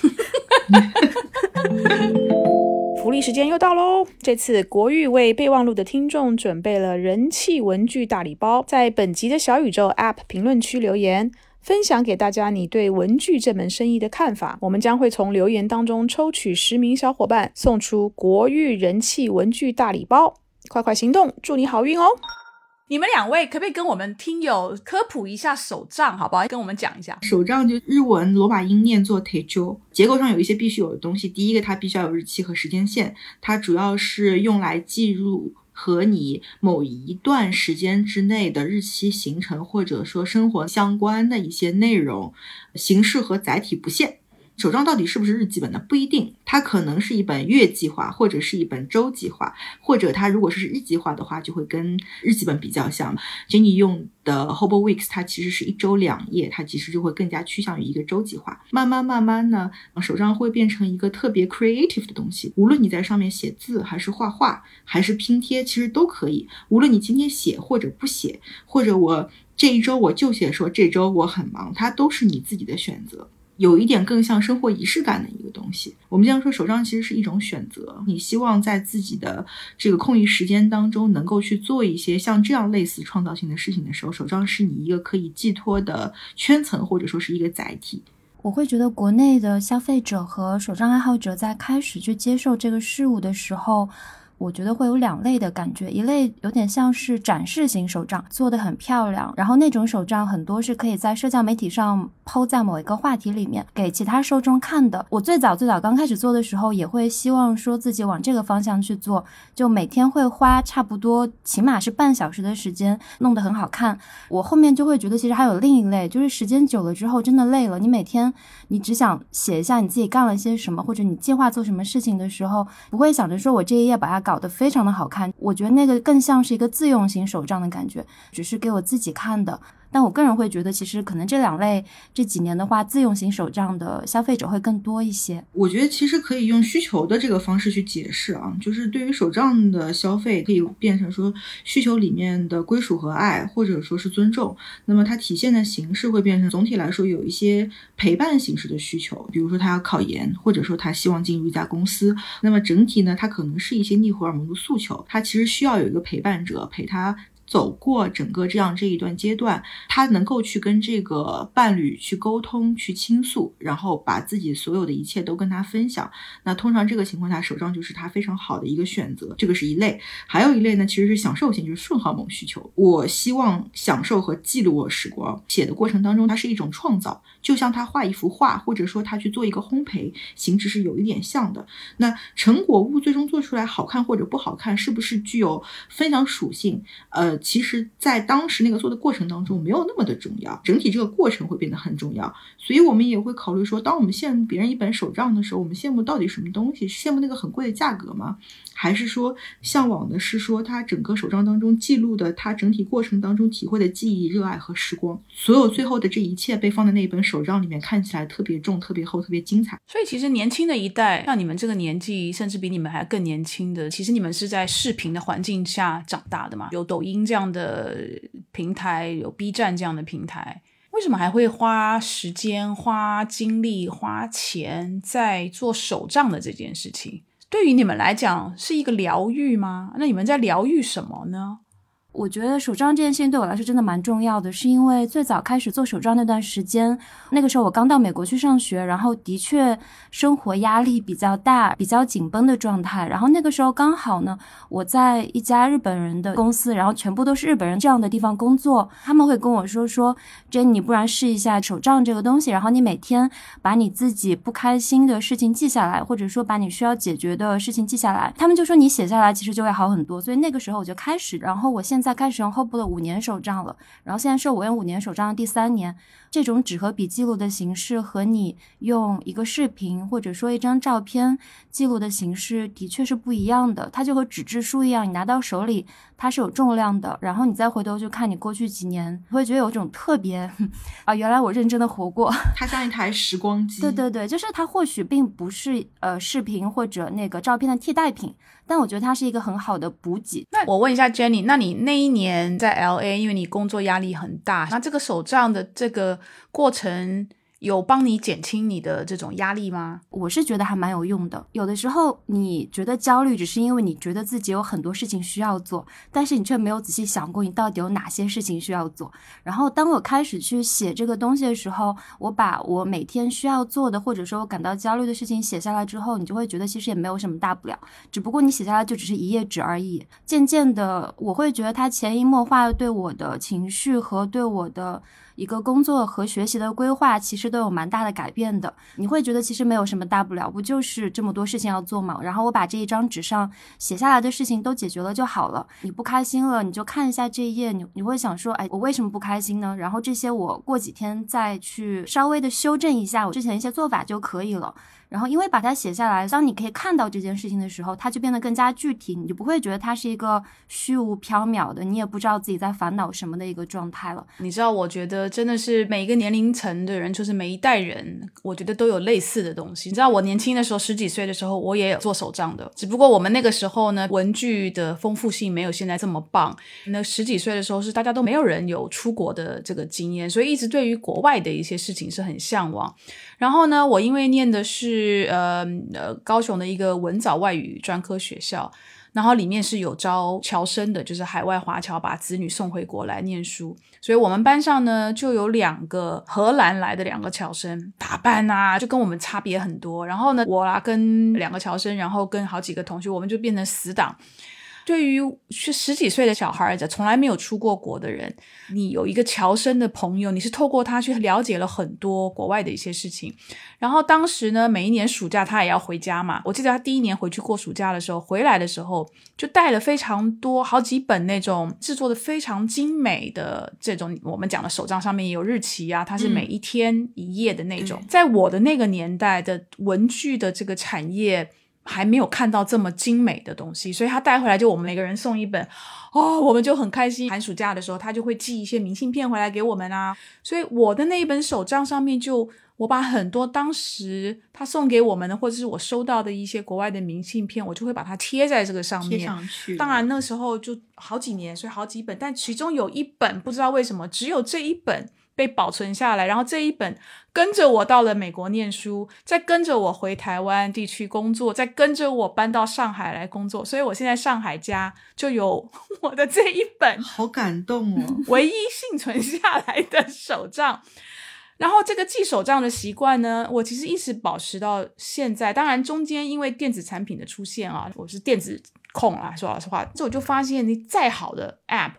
福利时间又到喽！这次国誉为备忘录的听众准备了人气文具大礼包，在本集的小宇宙 App 评论区留言，分享给大家你对文具这门生意的看法。我们将会从留言当中抽取十名小伙伴，送出国誉人气文具大礼包。快快行动，祝你好运哦！你们两位可不可以跟我们听友科普一下手账，好不好？跟我们讲一下手账，就日文罗马音念作 tejo，结构上有一些必须有的东西。第一个，它必须要有日期和时间线，它主要是用来记录和你某一段时间之内的日期、行程或者说生活相关的一些内容，形式和载体不限。手账到底是不是日记本呢？不一定，它可能是一本月计划，或者是一本周计划，或者它如果是日计划的话，就会跟日记本比较像。Jenny 用的 Hobo Weeks，它其实是一周两页，它其实就会更加趋向于一个周计划。慢慢慢慢呢，手账会变成一个特别 creative 的东西。无论你在上面写字，还是画画，还是拼贴，其实都可以。无论你今天写或者不写，或者我这一周我就写说这周我很忙，它都是你自己的选择。有一点更像生活仪式感的一个东西。我们经常说手账其实是一种选择，你希望在自己的这个空余时间当中能够去做一些像这样类似创造性的事情的时候，手账是你一个可以寄托的圈层，或者说是一个载体。我会觉得国内的消费者和手账爱好者在开始去接受这个事物的时候。我觉得会有两类的感觉，一类有点像是展示型手账，做的很漂亮，然后那种手账很多是可以在社交媒体上抛在某一个话题里面给其他受众看的。我最早最早刚开始做的时候，也会希望说自己往这个方向去做，就每天会花差不多起码是半小时的时间弄得很好看。我后面就会觉得其实还有另一类，就是时间久了之后真的累了，你每天你只想写一下你自己干了些什么，或者你计划做什么事情的时候，不会想着说我这一页把它搞。搞得非常的好看，我觉得那个更像是一个自用型手账的感觉，只是给我自己看的。但我个人会觉得，其实可能这两类这几年的话，自用型手账的消费者会更多一些。我觉得其实可以用需求的这个方式去解释啊，就是对于手账的消费，可以变成说需求里面的归属和爱，或者说是尊重。那么它体现的形式会变成总体来说有一些陪伴形式的需求，比如说他要考研，或者说他希望进入一家公司。那么整体呢，它可能是一些逆荷尔蒙的诉求，他其实需要有一个陪伴者陪他。走过整个这样这一段阶段，他能够去跟这个伴侣去沟通、去倾诉，然后把自己所有的一切都跟他分享。那通常这个情况下，手账就是他非常好的一个选择。这个是一类，还有一类呢，其实是享受型，就是顺荷尔蒙需求。我希望享受和记录我时光，写的过程当中，它是一种创造，就像他画一幅画，或者说他去做一个烘焙，形式是有一点像的。那成果物最终做出来好看或者不好看，是不是具有分享属性？呃。其实，在当时那个做的过程当中，没有那么的重要，整体这个过程会变得很重要。所以，我们也会考虑说，当我们羡慕别人一本手账的时候，我们羡慕到底什么东西？羡慕那个很贵的价格吗？还是说，向往的是说，他整个手账当中记录的他整体过程当中体会的记忆、热爱和时光，所有最后的这一切被放在那一本手账里面，看起来特别重、特别厚、特别精彩。所以，其实年轻的一代，像你们这个年纪，甚至比你们还更年轻的，其实你们是在视频的环境下长大的嘛？有抖音这样的平台，有 B 站这样的平台，为什么还会花时间、花精力、花钱在做手账的这件事情？对于你们来讲是一个疗愈吗？那你们在疗愈什么呢？我觉得手账这件事情对我来说真的蛮重要的，是因为最早开始做手账那段时间，那个时候我刚到美国去上学，然后的确生活压力比较大，比较紧绷的状态。然后那个时候刚好呢，我在一家日本人的公司，然后全部都是日本人这样的地方工作，他们会跟我说说，Jenny，不然试一下手账这个东西，然后你每天把你自己不开心的事情记下来，或者说把你需要解决的事情记下来，他们就说你写下来其实就会好很多。所以那个时候我就开始，然后我现在开始用后部的五年手账了，然后现在是我用五年手账的第三年。这种纸和笔记录的形式和你用一个视频或者说一张照片记录的形式的确是不一样的。它就和纸质书一样，你拿到手里它是有重量的，然后你再回头去看你过去几年，你会觉得有一种特别啊，原来我认真的活过。它像一台时光机。对对对，就是它或许并不是呃视频或者那个照片的替代品。但我觉得它是一个很好的补给。那我问一下 Jenny，那你那一年在 LA，因为你工作压力很大，那这个手账的这个过程。有帮你减轻你的这种压力吗？我是觉得还蛮有用的。有的时候你觉得焦虑，只是因为你觉得自己有很多事情需要做，但是你却没有仔细想过你到底有哪些事情需要做。然后当我开始去写这个东西的时候，我把我每天需要做的，或者说我感到焦虑的事情写下来之后，你就会觉得其实也没有什么大不了，只不过你写下来就只是一页纸而已。渐渐的，我会觉得它潜移默化对我的情绪和对我的。一个工作和学习的规划其实都有蛮大的改变的，你会觉得其实没有什么大不了，不就是这么多事情要做嘛？然后我把这一张纸上写下来的事情都解决了就好了。你不开心了，你就看一下这一页，你你会想说，哎，我为什么不开心呢？然后这些我过几天再去稍微的修正一下我之前一些做法就可以了。然后，因为把它写下来，当你可以看到这件事情的时候，它就变得更加具体，你就不会觉得它是一个虚无缥缈的，你也不知道自己在烦恼什么的一个状态了。你知道，我觉得。真的是每一个年龄层的人，就是每一代人，我觉得都有类似的东西。你知道，我年轻的时候，十几岁的时候，我也有做手账的，只不过我们那个时候呢，文具的丰富性没有现在这么棒。那十几岁的时候，是大家都没有人有出国的这个经验，所以一直对于国外的一些事情是很向往。然后呢，我因为念的是呃呃高雄的一个文藻外语专科学校。然后里面是有招侨生的，就是海外华侨把子女送回国来念书，所以我们班上呢就有两个荷兰来的两个侨生，打扮啊就跟我们差别很多。然后呢，我啦跟两个侨生，然后跟好几个同学，我们就变成死党。对于是十几岁的小孩子，从来没有出过国的人，你有一个侨生的朋友，你是透过他去了解了很多国外的一些事情。然后当时呢，每一年暑假他也要回家嘛。我记得他第一年回去过暑假的时候，回来的时候就带了非常多好几本那种制作的非常精美的这种我们讲的手账，上面也有日期啊，它是每一天一页的那种。在我的那个年代的文具的这个产业。还没有看到这么精美的东西，所以他带回来就我们每个人送一本，哦，我们就很开心。寒暑假的时候，他就会寄一些明信片回来给我们啊。所以我的那一本手账上面，就我把很多当时他送给我们的，或者是我收到的一些国外的明信片，我就会把它贴在这个上面。贴上去。当然那时候就好几年，所以好几本，但其中有一本不知道为什么只有这一本。被保存下来，然后这一本跟着我到了美国念书，再跟着我回台湾地区工作，再跟着我搬到上海来工作，所以我现在上海家就有 我的这一本，好感动哦，唯一幸存下来的手账。然后这个记手账的习惯呢，我其实一直保持到现在。当然中间因为电子产品的出现啊，我是电子控啊，说老实话，这我就发现你再好的 App。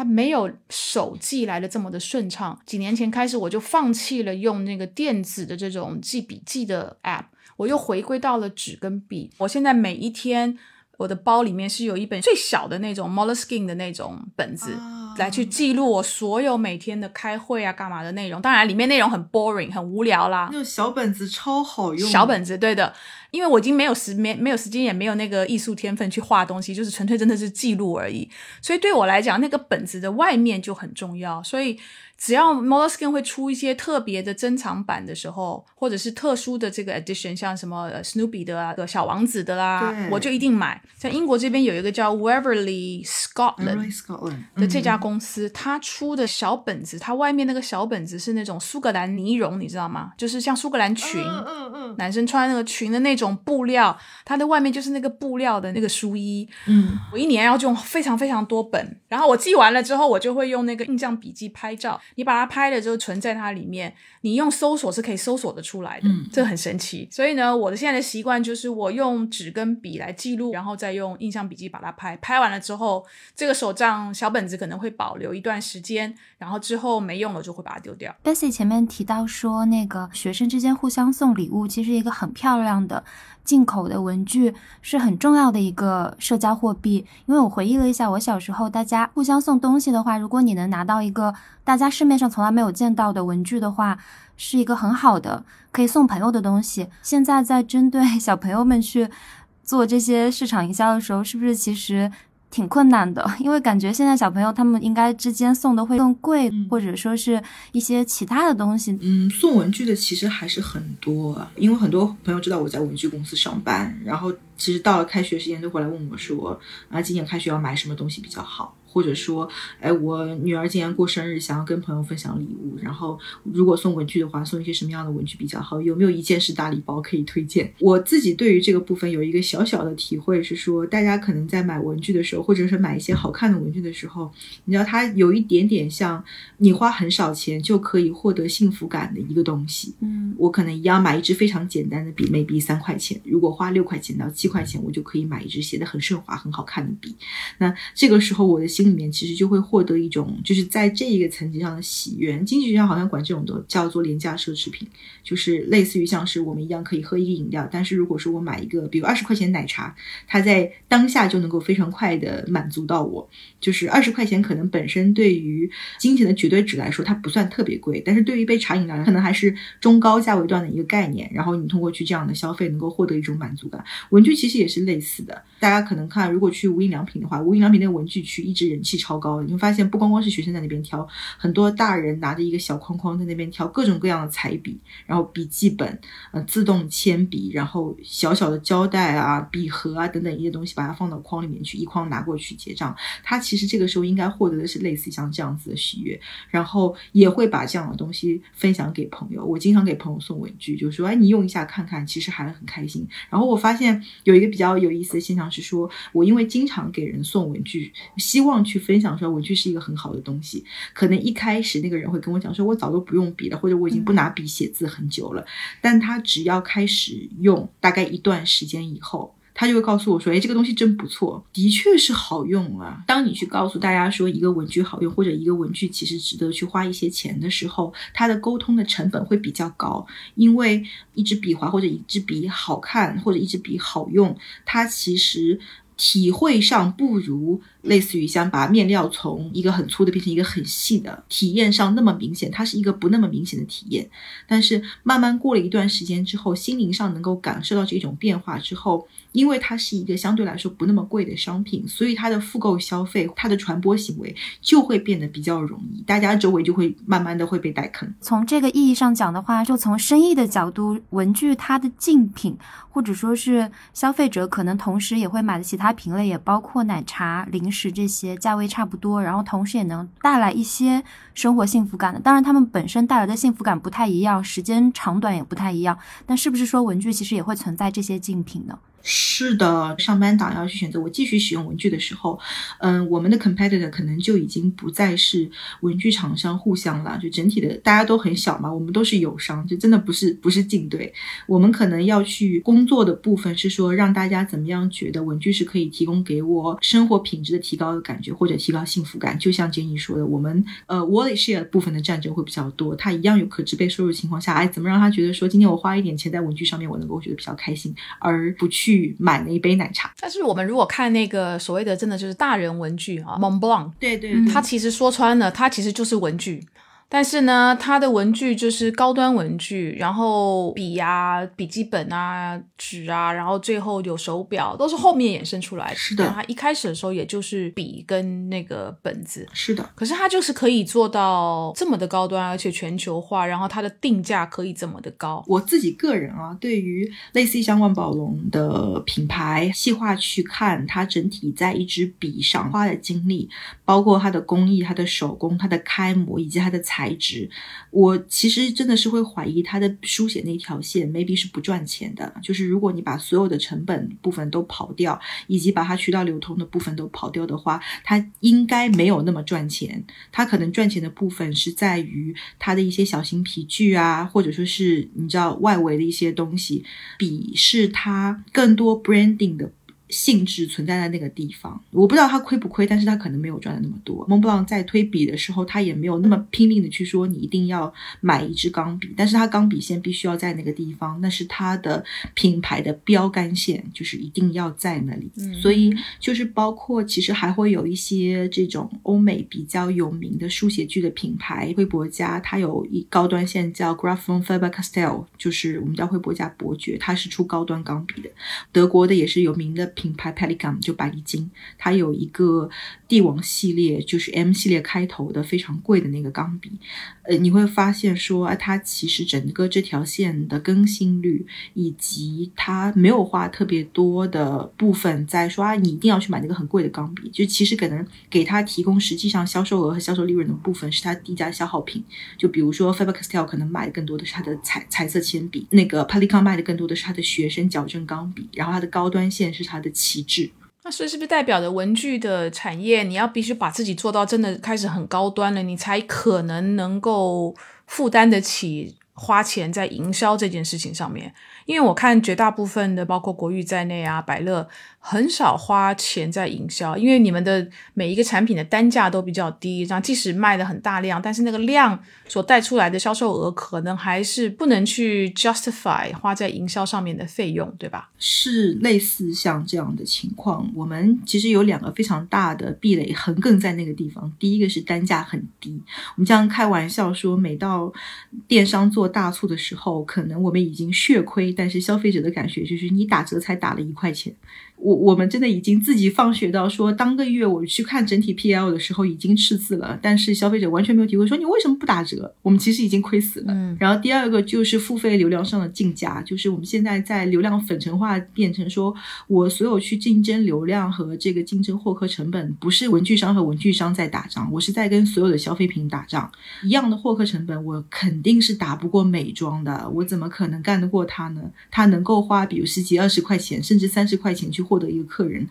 它没有手记来的这么的顺畅。几年前开始，我就放弃了用那个电子的这种记笔记的 app，我又回归到了纸跟笔。我现在每一天，我的包里面是有一本最小的那种 Moleskine 的那种本子，来去记录我所有每天的开会啊、干嘛的内容。当然，里面内容很 boring，很无聊啦。那种小本子超好用。小本子，对的。因为我已经没有时没没有时间，也没有那个艺术天分去画东西，就是纯粹真的是记录而已。所以对我来讲，那个本子的外面就很重要。所以。只要 Moleskine 会出一些特别的珍藏版的时候，或者是特殊的这个 edition，像什么 Snoopy 的啊、小王子的啦，我就一定买。在英国这边有一个叫 Waverly Scotland 的这家公司，它出的小本子，它外面那个小本子是那种苏格兰呢绒，你知道吗？就是像苏格兰裙，嗯嗯，男生穿那个裙的那种布料，它的外面就是那个布料的那个书衣。嗯，我一年要用非常非常多本，然后我记完了之后，我就会用那个印象笔记拍照。你把它拍了之后存在它里面，你用搜索是可以搜索的出来的，这很神奇。所以呢，我的现在的习惯就是我用纸跟笔来记录，然后再用印象笔记把它拍。拍完了之后，这个手账小本子可能会保留一段时间，然后之后没用了就会把它丢掉。Bessy 前面提到说，那个学生之间互相送礼物，其实一个很漂亮的。进口的文具是很重要的一个社交货币，因为我回忆了一下，我小时候大家互相送东西的话，如果你能拿到一个大家市面上从来没有见到的文具的话，是一个很好的可以送朋友的东西。现在在针对小朋友们去做这些市场营销的时候，是不是其实？挺困难的，因为感觉现在小朋友他们应该之间送的会更贵，或者说是一些其他的东西。嗯，送文具的其实还是很多，因为很多朋友知道我在文具公司上班，然后其实到了开学时间都会来问我说，啊，今年开学要买什么东西比较好。或者说，哎，我女儿今年过生日，想要跟朋友分享礼物，然后如果送文具的话，送一些什么样的文具比较好？有没有一件式大礼包可以推荐？我自己对于这个部分有一个小小的体会是说，大家可能在买文具的时候，或者是买一些好看的文具的时候，你知道它有一点点像你花很少钱就可以获得幸福感的一个东西。嗯，我可能一样买一支非常简单的笔，maybe 三块钱，如果花六块钱到七块钱，我就可以买一支写的很顺滑、很好看的笔。那这个时候我的。心里面其实就会获得一种，就是在这一个层级上的喜悦。经济学上好像管这种都叫做廉价奢侈品，就是类似于像是我们一样可以喝一个饮料，但是如果说我买一个，比如二十块钱奶茶，它在当下就能够非常快的满足到我。就是二十块钱可能本身对于金钱的绝对值来说，它不算特别贵，但是对于一杯茶饮料，可能还是中高价位段的一个概念。然后你通过去这样的消费，能够获得一种满足感。文具其实也是类似的，大家可能看，如果去无印良品的话，无印良品那个文具区一直。人气超高。你会发现，不光光是学生在那边挑，很多大人拿着一个小框框在那边挑各种各样的彩笔，然后笔记本、呃自动铅笔，然后小小的胶带啊、笔盒啊等等一些东西，把它放到框里面去，一筐拿过去结账。他其实这个时候应该获得的是类似像这样子的喜悦，然后也会把这样的东西分享给朋友。我经常给朋友送文具，就说：“哎，你用一下看看，其实还很开心。”然后我发现有一个比较有意思的现象是说，我因为经常给人送文具，希望去分享说文具是一个很好的东西。可能一开始那个人会跟我讲说：“我早都不用笔了，或者我已经不拿笔写字很久了。”但他只要开始用，大概一段时间以后。他就会告诉我说：“哎，这个东西真不错，的确是好用啊。”当你去告诉大家说一个文具好用，或者一个文具其实值得去花一些钱的时候，它的沟通的成本会比较高，因为一支笔划或者一支笔好看或者一支笔好用，它其实体会上不如。类似于像把面料从一个很粗的变成一个很细的，体验上那么明显，它是一个不那么明显的体验。但是慢慢过了一段时间之后，心灵上能够感受到这种变化之后，因为它是一个相对来说不那么贵的商品，所以它的复购消费、它的传播行为就会变得比较容易，大家周围就会慢慢的会被带坑。从这个意义上讲的话，就从生意的角度，文具它的竞品，或者说是消费者可能同时也会买的其他品类，也包括奶茶、零。是这些价位差不多，然后同时也能带来一些生活幸福感的。当然，他们本身带来的幸福感不太一样，时间长短也不太一样。但是不是说文具其实也会存在这些竞品呢？是的，上班党要去选择我继续使用文具的时候，嗯，我们的 competitor 可能就已经不再是文具厂商互相了，就整体的大家都很小嘛，我们都是友商，就真的不是不是竞对。我们可能要去工作的部分是说，让大家怎么样觉得文具是可以提供给我生活品质的提高的感觉，或者提高幸福感。就像 Jenny 说的，我们呃 wallet share 部分的战争会比较多，它一样有可支配收入情况下，哎，怎么让他觉得说今天我花一点钱在文具上面，我能够觉得比较开心，而不去。去买了一杯奶茶，但是我们如果看那个所谓的真的就是大人文具啊，Montblanc，对对，它其实说穿了，它其实就是文具。但是呢，它的文具就是高端文具，然后笔啊、笔记本啊、纸啊，然后最后有手表，都是后面衍生出来的。是的，它一开始的时候也就是笔跟那个本子。是的，可是它就是可以做到这么的高端，而且全球化，然后它的定价可以这么的高。我自己个人啊，对于类似像万宝龙的品牌，细化去看它整体在一支笔上花的精力，包括它的工艺、它的手工、它的开模以及它的材。材质，我其实真的是会怀疑它的书写那条线，maybe 是不赚钱的。就是如果你把所有的成本部分都刨掉，以及把它渠道流通的部分都刨掉的话，它应该没有那么赚钱。它可能赚钱的部分是在于它的一些小型皮具啊，或者说是你知道外围的一些东西，比是它更多 branding 的。性质存在在那个地方，我不知道他亏不亏，但是他可能没有赚的那么多。蒙布朗在推笔的时候，他也没有那么拼命的去说你一定要买一支钢笔，但是他钢笔线必须要在那个地方，那是他的品牌的标杆线，就是一定要在那里。所以就是包括其实还会有一些这种欧美比较有名的书写具的品牌，惠博家，它有一高端线叫 Grafon Faber Castell，就是我们叫惠博家伯爵，它是出高端钢笔的。德国的也是有名的。品牌 Pelican 就百利金，它有一个帝王系列，就是 M 系列开头的非常贵的那个钢笔。呃，你会发现说，啊，它其实整个这条线的更新率，以及它没有花特别多的部分在说啊，你一定要去买那个很贵的钢笔。就其实可能给它提供实际上销售额和销售利润的部分是它低价消耗品。就比如说 Faber Castell 可能买的更多的是它的彩彩色铅笔，那个 Pelikan 卖的更多的是它的学生矫正钢笔，然后它的高端线是它的。旗帜，那所以是不是代表着文具的产业，你要必须把自己做到真的开始很高端了，你才可能能够负担得起花钱在营销这件事情上面？因为我看绝大部分的，包括国誉在内啊，百乐。很少花钱在营销，因为你们的每一个产品的单价都比较低，然后即使卖的很大量，但是那个量所带出来的销售额可能还是不能去 justify 花在营销上面的费用，对吧？是类似像这样的情况。我们其实有两个非常大的壁垒横亘在那个地方。第一个是单价很低，我们这样开玩笑说，每到电商做大促的时候，可能我们已经血亏，但是消费者的感觉就是你打折才打了一块钱。我我们真的已经自己放学到说，当个月我去看整体 PL 的时候已经赤字了，但是消费者完全没有体会说你为什么不打折？我们其实已经亏死了。嗯然后第二个就是付费流量上的竞价，就是我们现在在流量粉尘化变成说，我所有去竞争流量和这个竞争获客成本，不是文具商和文具商在打仗，我是在跟所有的消费品打仗。一样的获客成本，我肯定是打不过美妆的，我怎么可能干得过他呢？他能够花比如十几、二十块钱，甚至三十块钱去获得一个客人，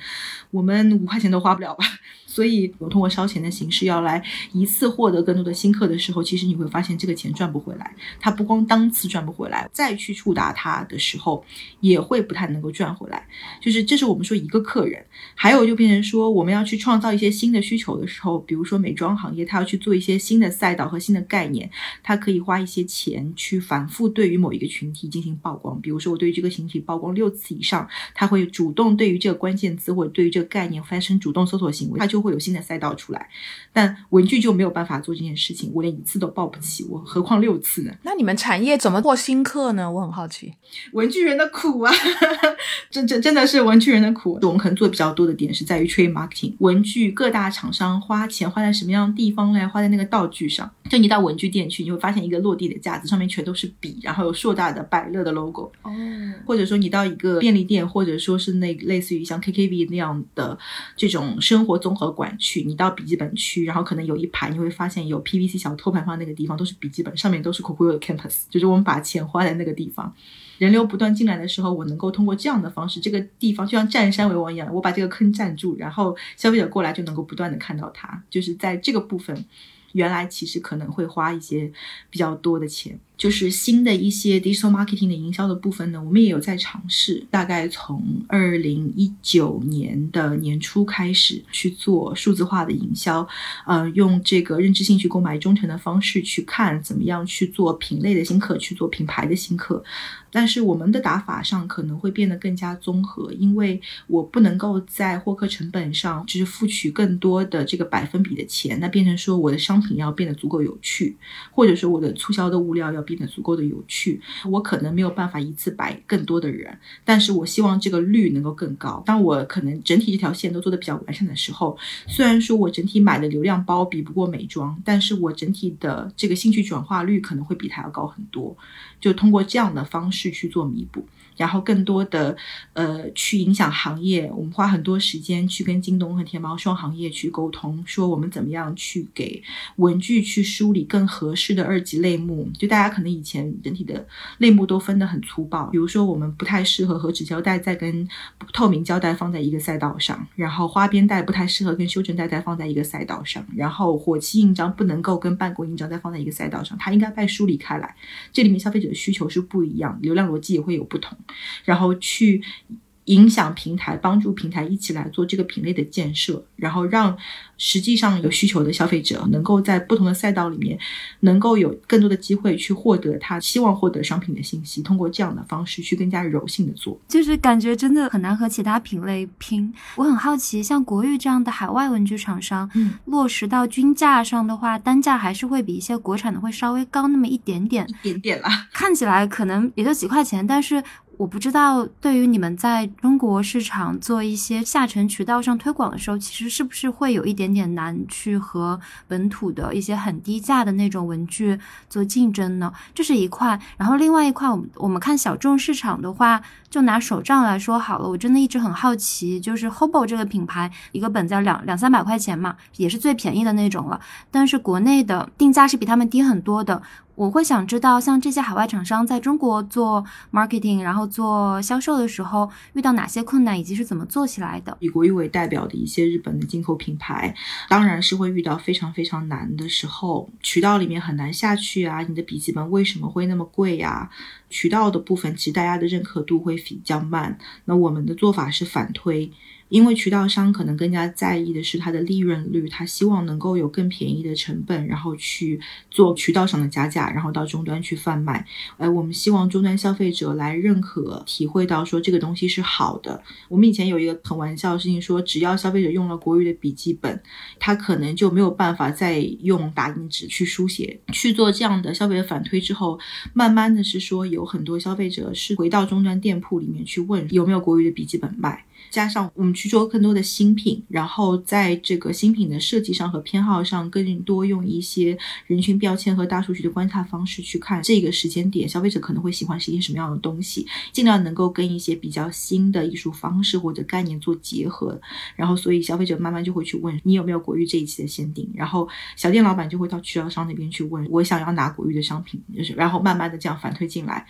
我们五块钱都花不了吧？所以，我通过烧钱的形式要来一次获得更多的新客的时候，其实你会发现这个钱赚不回来。它不光当次赚不回来，再去触达它的时候，也会不太能够赚回来。就是这是我们说一个客人，还有就变成说我们要去创造一些新的需求的时候，比如说美妆行业，它要去做一些新的赛道和新的概念，它可以花一些钱去反复对于某一个群体进行曝光。比如说我对于这个群体曝光六次以上，它会主动对于这个关键词或者对于这个概念发生主动搜索行为，它就会有新的赛道出来。但文具就没有办法做这件事情，我连一次都报不起，我何况六次呢？那你们产业怎么获新客呢？我很好奇。文具人的苦啊，真真真的是文具人的苦。我们可能做比较多的点是在于 trade marketing，文具各大厂商花钱花在什么样的地方嘞？花在那个道具上。就你到文具店去，你会发现一个落地的架子，上面全都是笔，然后有硕大的百乐的 logo。哦，或者说你到一个便利店，或者说是那类似于像 KKV 那样的这种生活综合馆去，你到笔记本区，然后可能有一排，你会发现有 PVC 小托盘放在那个地方，都是笔记本，上面都是 Coco 的 Campus，就是我们把钱花在那个地方。人流不断进来的时候，我能够通过这样的方式，这个地方就像占山为王一样，我把这个坑占住，然后消费者过来就能够不断的看到它，就是在这个部分。原来其实可能会花一些比较多的钱，就是新的一些 digital marketing 的营销的部分呢，我们也有在尝试。大概从二零一九年的年初开始去做数字化的营销，呃，用这个认知兴趣购买忠诚的方式去看怎么样去做品类的新客，去做品牌的新客。但是我们的打法上可能会变得更加综合，因为我不能够在获客成本上就是付取更多的这个百分比的钱，那变成说我的商品要变得足够有趣，或者说我的促销的物料要变得足够的有趣，我可能没有办法一次摆更多的人，但是我希望这个率能够更高。当我可能整体这条线都做的比较完善的时候，虽然说我整体买的流量包比不过美妆，但是我整体的这个兴趣转化率可能会比它要高很多。就通过这样的方式去做弥补，然后更多的呃去影响行业。我们花很多时间去跟京东和天猫双行业去沟通，说我们怎么样去给文具去梳理更合适的二级类目。就大家可能以前整体的类目都分得很粗暴，比如说我们不太适合和纸胶带再跟透明胶带放在一个赛道上，然后花边带不太适合跟修正带再放在一个赛道上，然后火漆印章不能够跟办公印章再放在一个赛道上，它应该被梳理开来。这里面消费者的需求是不一样，流量逻辑也会有不同，然后去影响平台，帮助平台一起来做这个品类的建设，然后让实际上有需求的消费者能够在不同的赛道里面，能够有更多的机会去获得他希望获得商品的信息，通过这样的方式去更加柔性的做，就是感觉真的很难和其他品类拼。我很好奇，像国誉这样的海外文具厂商，嗯，落实到均价上的话，单价还是会比一些国产的会稍微高那么一点点，一点点啦。看起来可能也就几块钱，但是。我不知道，对于你们在中国市场做一些下沉渠道上推广的时候，其实是不是会有一点点难去和本土的一些很低价的那种文具做竞争呢？这是一块。然后另外一块，我们我们看小众市场的话，就拿手账来说好了。我真的一直很好奇，就是 Hobo 这个品牌，一个本在两两三百块钱嘛，也是最便宜的那种了。但是国内的定价是比他们低很多的。我会想知道，像这些海外厂商在中国做 marketing，然后做销售的时候，遇到哪些困难，以及是怎么做起来的？以国誉为代表的一些日本的进口品牌，当然是会遇到非常非常难的时候，渠道里面很难下去啊。你的笔记本为什么会那么贵呀？渠道的部分其实大家的认可度会比较慢。那我们的做法是反推。因为渠道商可能更加在意的是它的利润率，他希望能够有更便宜的成本，然后去做渠道上的加价，然后到终端去贩卖。哎，我们希望终端消费者来认可、体会到说这个东西是好的。我们以前有一个很玩笑的事情，说只要消费者用了国语的笔记本，他可能就没有办法再用打印纸去书写。去做这样的消费者反推之后，慢慢的是说有有很多消费者是回到终端店铺里面去问有没有国语的笔记本卖。加上我们去做更多的新品，然后在这个新品的设计上和偏好上，更多用一些人群标签和大数据的观察方式去看这个时间点消费者可能会喜欢是一些什么样的东西，尽量能够跟一些比较新的艺术方式或者概念做结合。然后，所以消费者慢慢就会去问你有没有国誉这一期的限定，然后小店老板就会到渠道商那边去问我想要拿国誉的商品，就是然后慢慢的这样反推进来。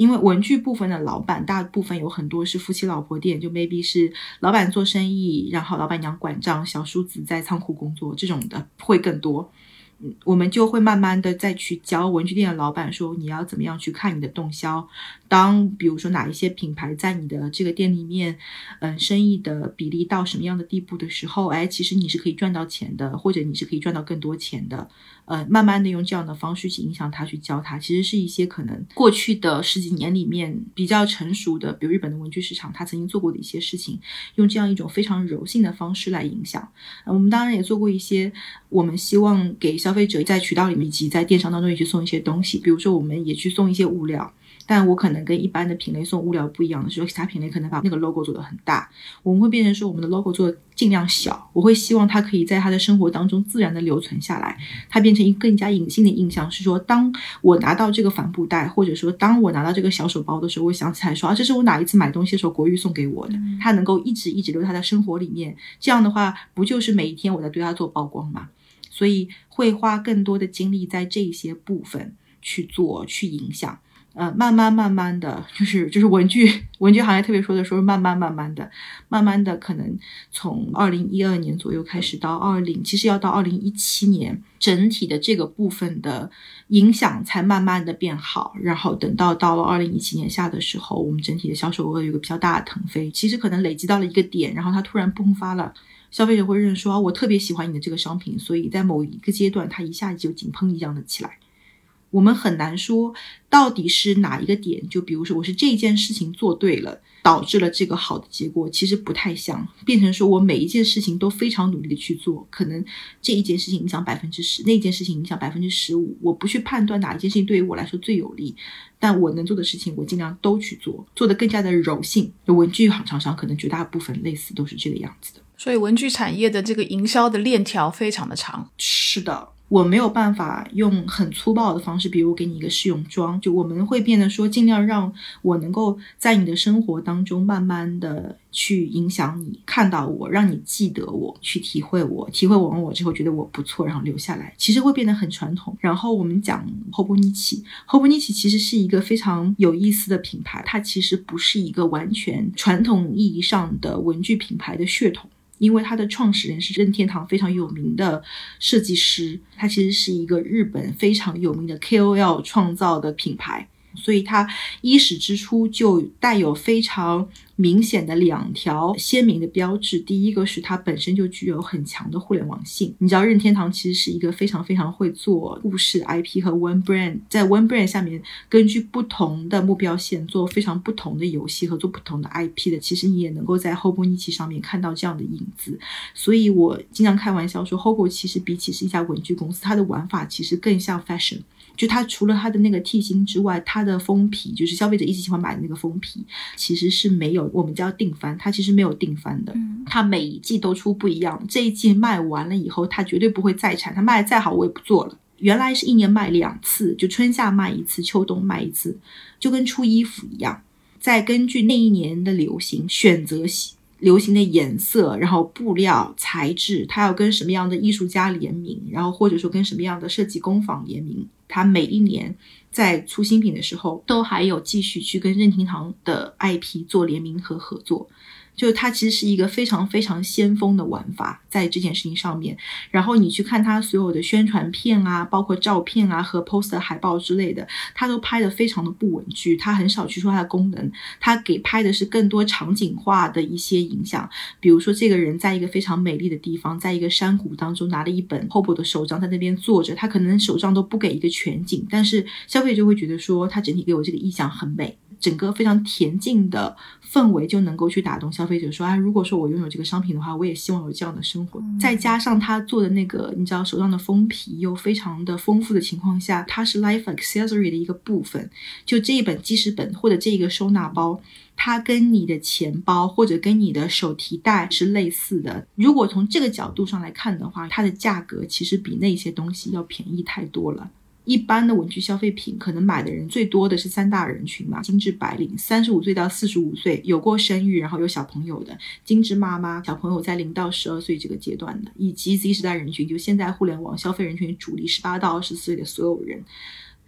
因为文具部分的老板，大部分有很多是夫妻老婆店，就 maybe 是老板做生意，然后老板娘管账，小叔子在仓库工作，这种的会更多。嗯，我们就会慢慢的再去教文具店的老板说，你要怎么样去看你的动销。当比如说哪一些品牌在你的这个店里面，嗯，生意的比例到什么样的地步的时候，哎，其实你是可以赚到钱的，或者你是可以赚到更多钱的。呃，慢慢的用这样的方式去影响他，去教他，其实是一些可能过去的十几年里面比较成熟的，比如日本的文具市场，他曾经做过的一些事情，用这样一种非常柔性的方式来影响。我们当然也做过一些，我们希望给消费者在渠道里面以及在电商当中也去送一些东西，比如说我们也去送一些物料。但我可能跟一般的品类送物料不一样的是，其他品类可能把那个 logo 做的很大，我们会变成说我们的 logo 做的尽量小。我会希望它可以在他的生活当中自然的留存下来，它变成一个更加隐性的印象。是说，当我拿到这个帆布袋，或者说当我拿到这个小手包的时候，我想起来说啊，这是我哪一次买东西的时候国誉送给我的。它能够一直一直留在他的生活里面，这样的话，不就是每一天我在对他做曝光吗？所以会花更多的精力在这些部分去做，去影响。呃，慢慢慢慢的就是就是文具 文具行业特别说的说慢慢慢慢的，慢慢的可能从二零一二年左右开始到二零，其实要到二零一七年，整体的这个部分的影响才慢慢的变好。然后等到到了二零一七年下的时候，我们整体的销售额有个比较大的腾飞。其实可能累积到了一个点，然后它突然迸发了，消费者会认说，我特别喜欢你的这个商品，所以在某一个阶段，它一下子就井喷一样的起来。我们很难说到底是哪一个点，就比如说我是这件事情做对了，导致了这个好的结果，其实不太像，变成说我每一件事情都非常努力的去做，可能这一件事情影响百分之十，那件事情影响百分之十五，我不去判断哪一件事情对于我来说最有利，但我能做的事情我尽量都去做，做的更加的柔性。文具行厂商可能绝大部分类似都是这个样子的，所以文具产业的这个营销的链条非常的长。是的。我没有办法用很粗暴的方式，比如给你一个试用装，就我们会变得说，尽量让我能够在你的生活当中慢慢的去影响你，看到我，让你记得我，去体会我，体会完我之后觉得我不错，然后留下来，其实会变得很传统。然后我们讲 Hobonichi，Hobonichi 其实是一个非常有意思的品牌，它其实不是一个完全传统意义上的文具品牌的血统。因为它的创始人是任天堂非常有名的设计师，他其实是一个日本非常有名的 KOL 创造的品牌，所以它伊始之初就带有非常。明显的两条鲜明的标志，第一个是它本身就具有很强的互联网性。你知道任天堂其实是一个非常非常会做故事 IP 和 One Brand，在 One Brand 下面根据不同的目标线做非常不同的游戏和做不同的 IP 的。其实你也能够在 Hobonichi 上面看到这样的影子。所以我经常开玩笑说，Hobo 其实比起是一家文具公司，它的玩法其实更像 Fashion。就它除了它的那个 T 芯之外，它的封皮就是消费者一直喜欢买的那个封皮，其实是没有我们叫定番，它其实没有定番的。它每一季都出不一样，这一季卖完了以后，它绝对不会再产。它卖的再好，我也不做了。原来是一年卖两次，就春夏卖一次，秋冬卖一次，就跟出衣服一样。再根据那一年的流行选择流行的颜色，然后布料材质，它要跟什么样的艺术家联名，然后或者说跟什么样的设计工坊联名。它每一年在出新品的时候，都还有继续去跟任天堂的 IP 做联名和合作。就它其实是一个非常非常先锋的玩法，在这件事情上面。然后你去看它所有的宣传片啊，包括照片啊和 poster 海报之类的，它都拍的非常的不稳具，它很少去说它的功能，它给拍的是更多场景化的一些影响。比如说这个人在一个非常美丽的地方，在一个山谷当中拿了一本 Hobo 的手账在那边坐着，他可能手账都不给一个全景，但是消费者会觉得说他整体给我这个意象很美。整个非常恬静的氛围就能够去打动消费者，说，哎，如果说我拥有这个商品的话，我也希望有这样的生活。再加上他做的那个，你知道手上的封皮又非常的丰富的情况下，它是 life accessory 的一个部分。就这一本记事本或者这一个收纳包，它跟你的钱包或者跟你的手提袋是类似的。如果从这个角度上来看的话，它的价格其实比那些东西要便宜太多了。一般的文具消费品，可能买的人最多的是三大人群嘛：精致白领，三十五岁到四十五岁，有过生育，然后有小朋友的；精致妈妈，小朋友在零到十二岁这个阶段的；以及 Z 时代人群，就现在互联网消费人群主力十八到二十岁的所有人。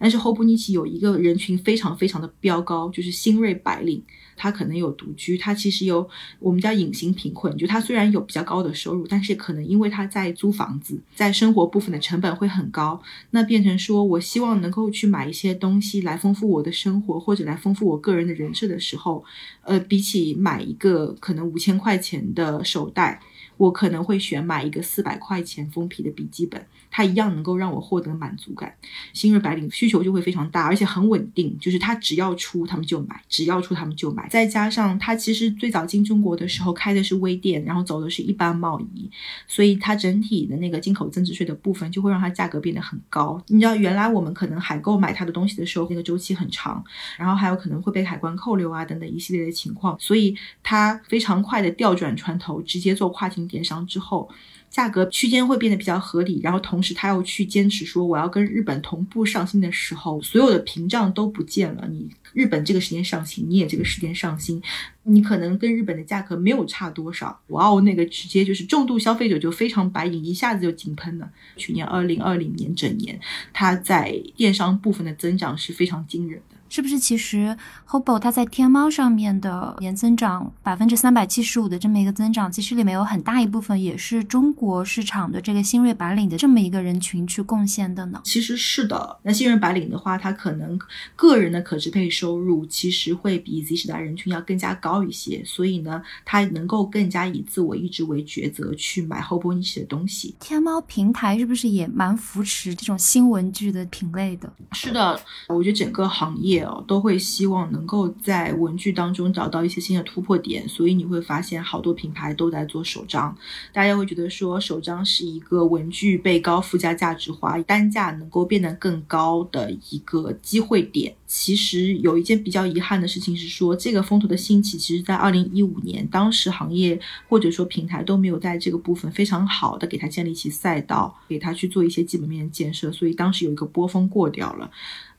但是 Hobonichi 有一个人群非常非常的标高，就是新锐白领，他可能有独居，他其实有我们叫隐形贫困，就他虽然有比较高的收入，但是可能因为他在租房子，在生活部分的成本会很高，那变成说我希望能够去买一些东西来丰富我的生活，或者来丰富我个人的人设的时候，呃，比起买一个可能五千块钱的手袋。我可能会选买一个四百块钱封皮的笔记本，它一样能够让我获得满足感。新锐白领需求就会非常大，而且很稳定，就是它只要出他们就买，只要出他们就买。再加上它其实最早进中国的时候开的是微店，然后走的是一般贸易，所以它整体的那个进口增值税的部分就会让它价格变得很高。你知道原来我们可能海购买它的东西的时候，那个周期很长，然后还有可能会被海关扣留啊等等一系列的情况，所以它非常快的调转船头，直接做跨境。电商之后，价格区间会变得比较合理，然后同时他又去坚持说我要跟日本同步上新的时候，所有的屏障都不见了。你日本这个时间上新，你也这个时间上新，你可能跟日本的价格没有差多少。哇哦，那个直接就是重度消费者就非常白银，一下子就井喷了。去年二零二零年整年，它在电商部分的增长是非常惊人的。是不是其实 Hobo 它在天猫上面的年增长百分之三百七十五的这么一个增长，其实里面有很大一部分也是中国市场的这个新锐白领的这么一个人群去贡献的呢？其实是的。那新锐白领的话，他可能个人的可支配收入其实会比 Z 时代人群要更加高一些，所以呢，他能够更加以自我意志为抉择去买 Hobonichi 的东西。天猫平台是不是也蛮扶持这种新文具的品类的？是的，我觉得整个行业。都会希望能够在文具当中找到一些新的突破点，所以你会发现好多品牌都在做手账。大家会觉得说手账是一个文具被高附加价值化、单价能够变得更高的一个机会点。其实有一件比较遗憾的事情是说，这个风头的兴起，其实在二零一五年，当时行业或者说平台都没有在这个部分非常好的给它建立起赛道，给它去做一些基本面建设，所以当时有一个波峰过掉了。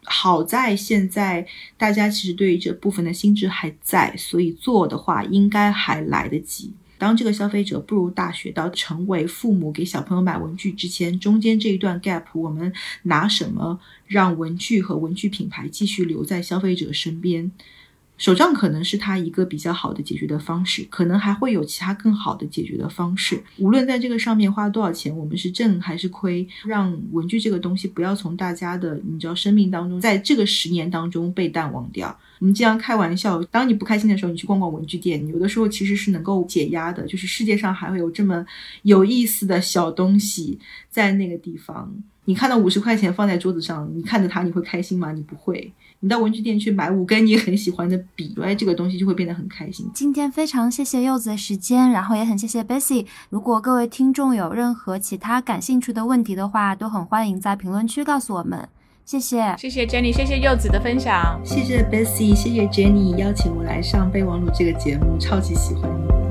好在现在大家其实对于这部分的心智还在，所以做的话应该还来得及。当这个消费者步入大学到成为父母给小朋友买文具之前，中间这一段 gap，我们拿什么让文具和文具品牌继续留在消费者身边？手账可能是它一个比较好的解决的方式，可能还会有其他更好的解决的方式。无论在这个上面花多少钱，我们是挣还是亏，让文具这个东西不要从大家的你知道生命当中，在这个十年当中被淡忘掉。我们经常开玩笑，当你不开心的时候，你去逛逛文具店，有的时候其实是能够解压的。就是世界上还会有这么有意思的小东西在那个地方。你看到五十块钱放在桌子上，你看着它，你会开心吗？你不会。你到文具店去买五根你很喜欢的笔，哎，这个东西就会变得很开心。今天非常谢谢柚子的时间，然后也很谢谢 Bessy。如果各位听众有任何其他感兴趣的问题的话，都很欢迎在评论区告诉我们。谢谢，谢谢 Jenny，谢谢柚子的分享，谢谢 Bessy，谢谢 Jenny 邀请我来上备忘录这个节目，超级喜欢你。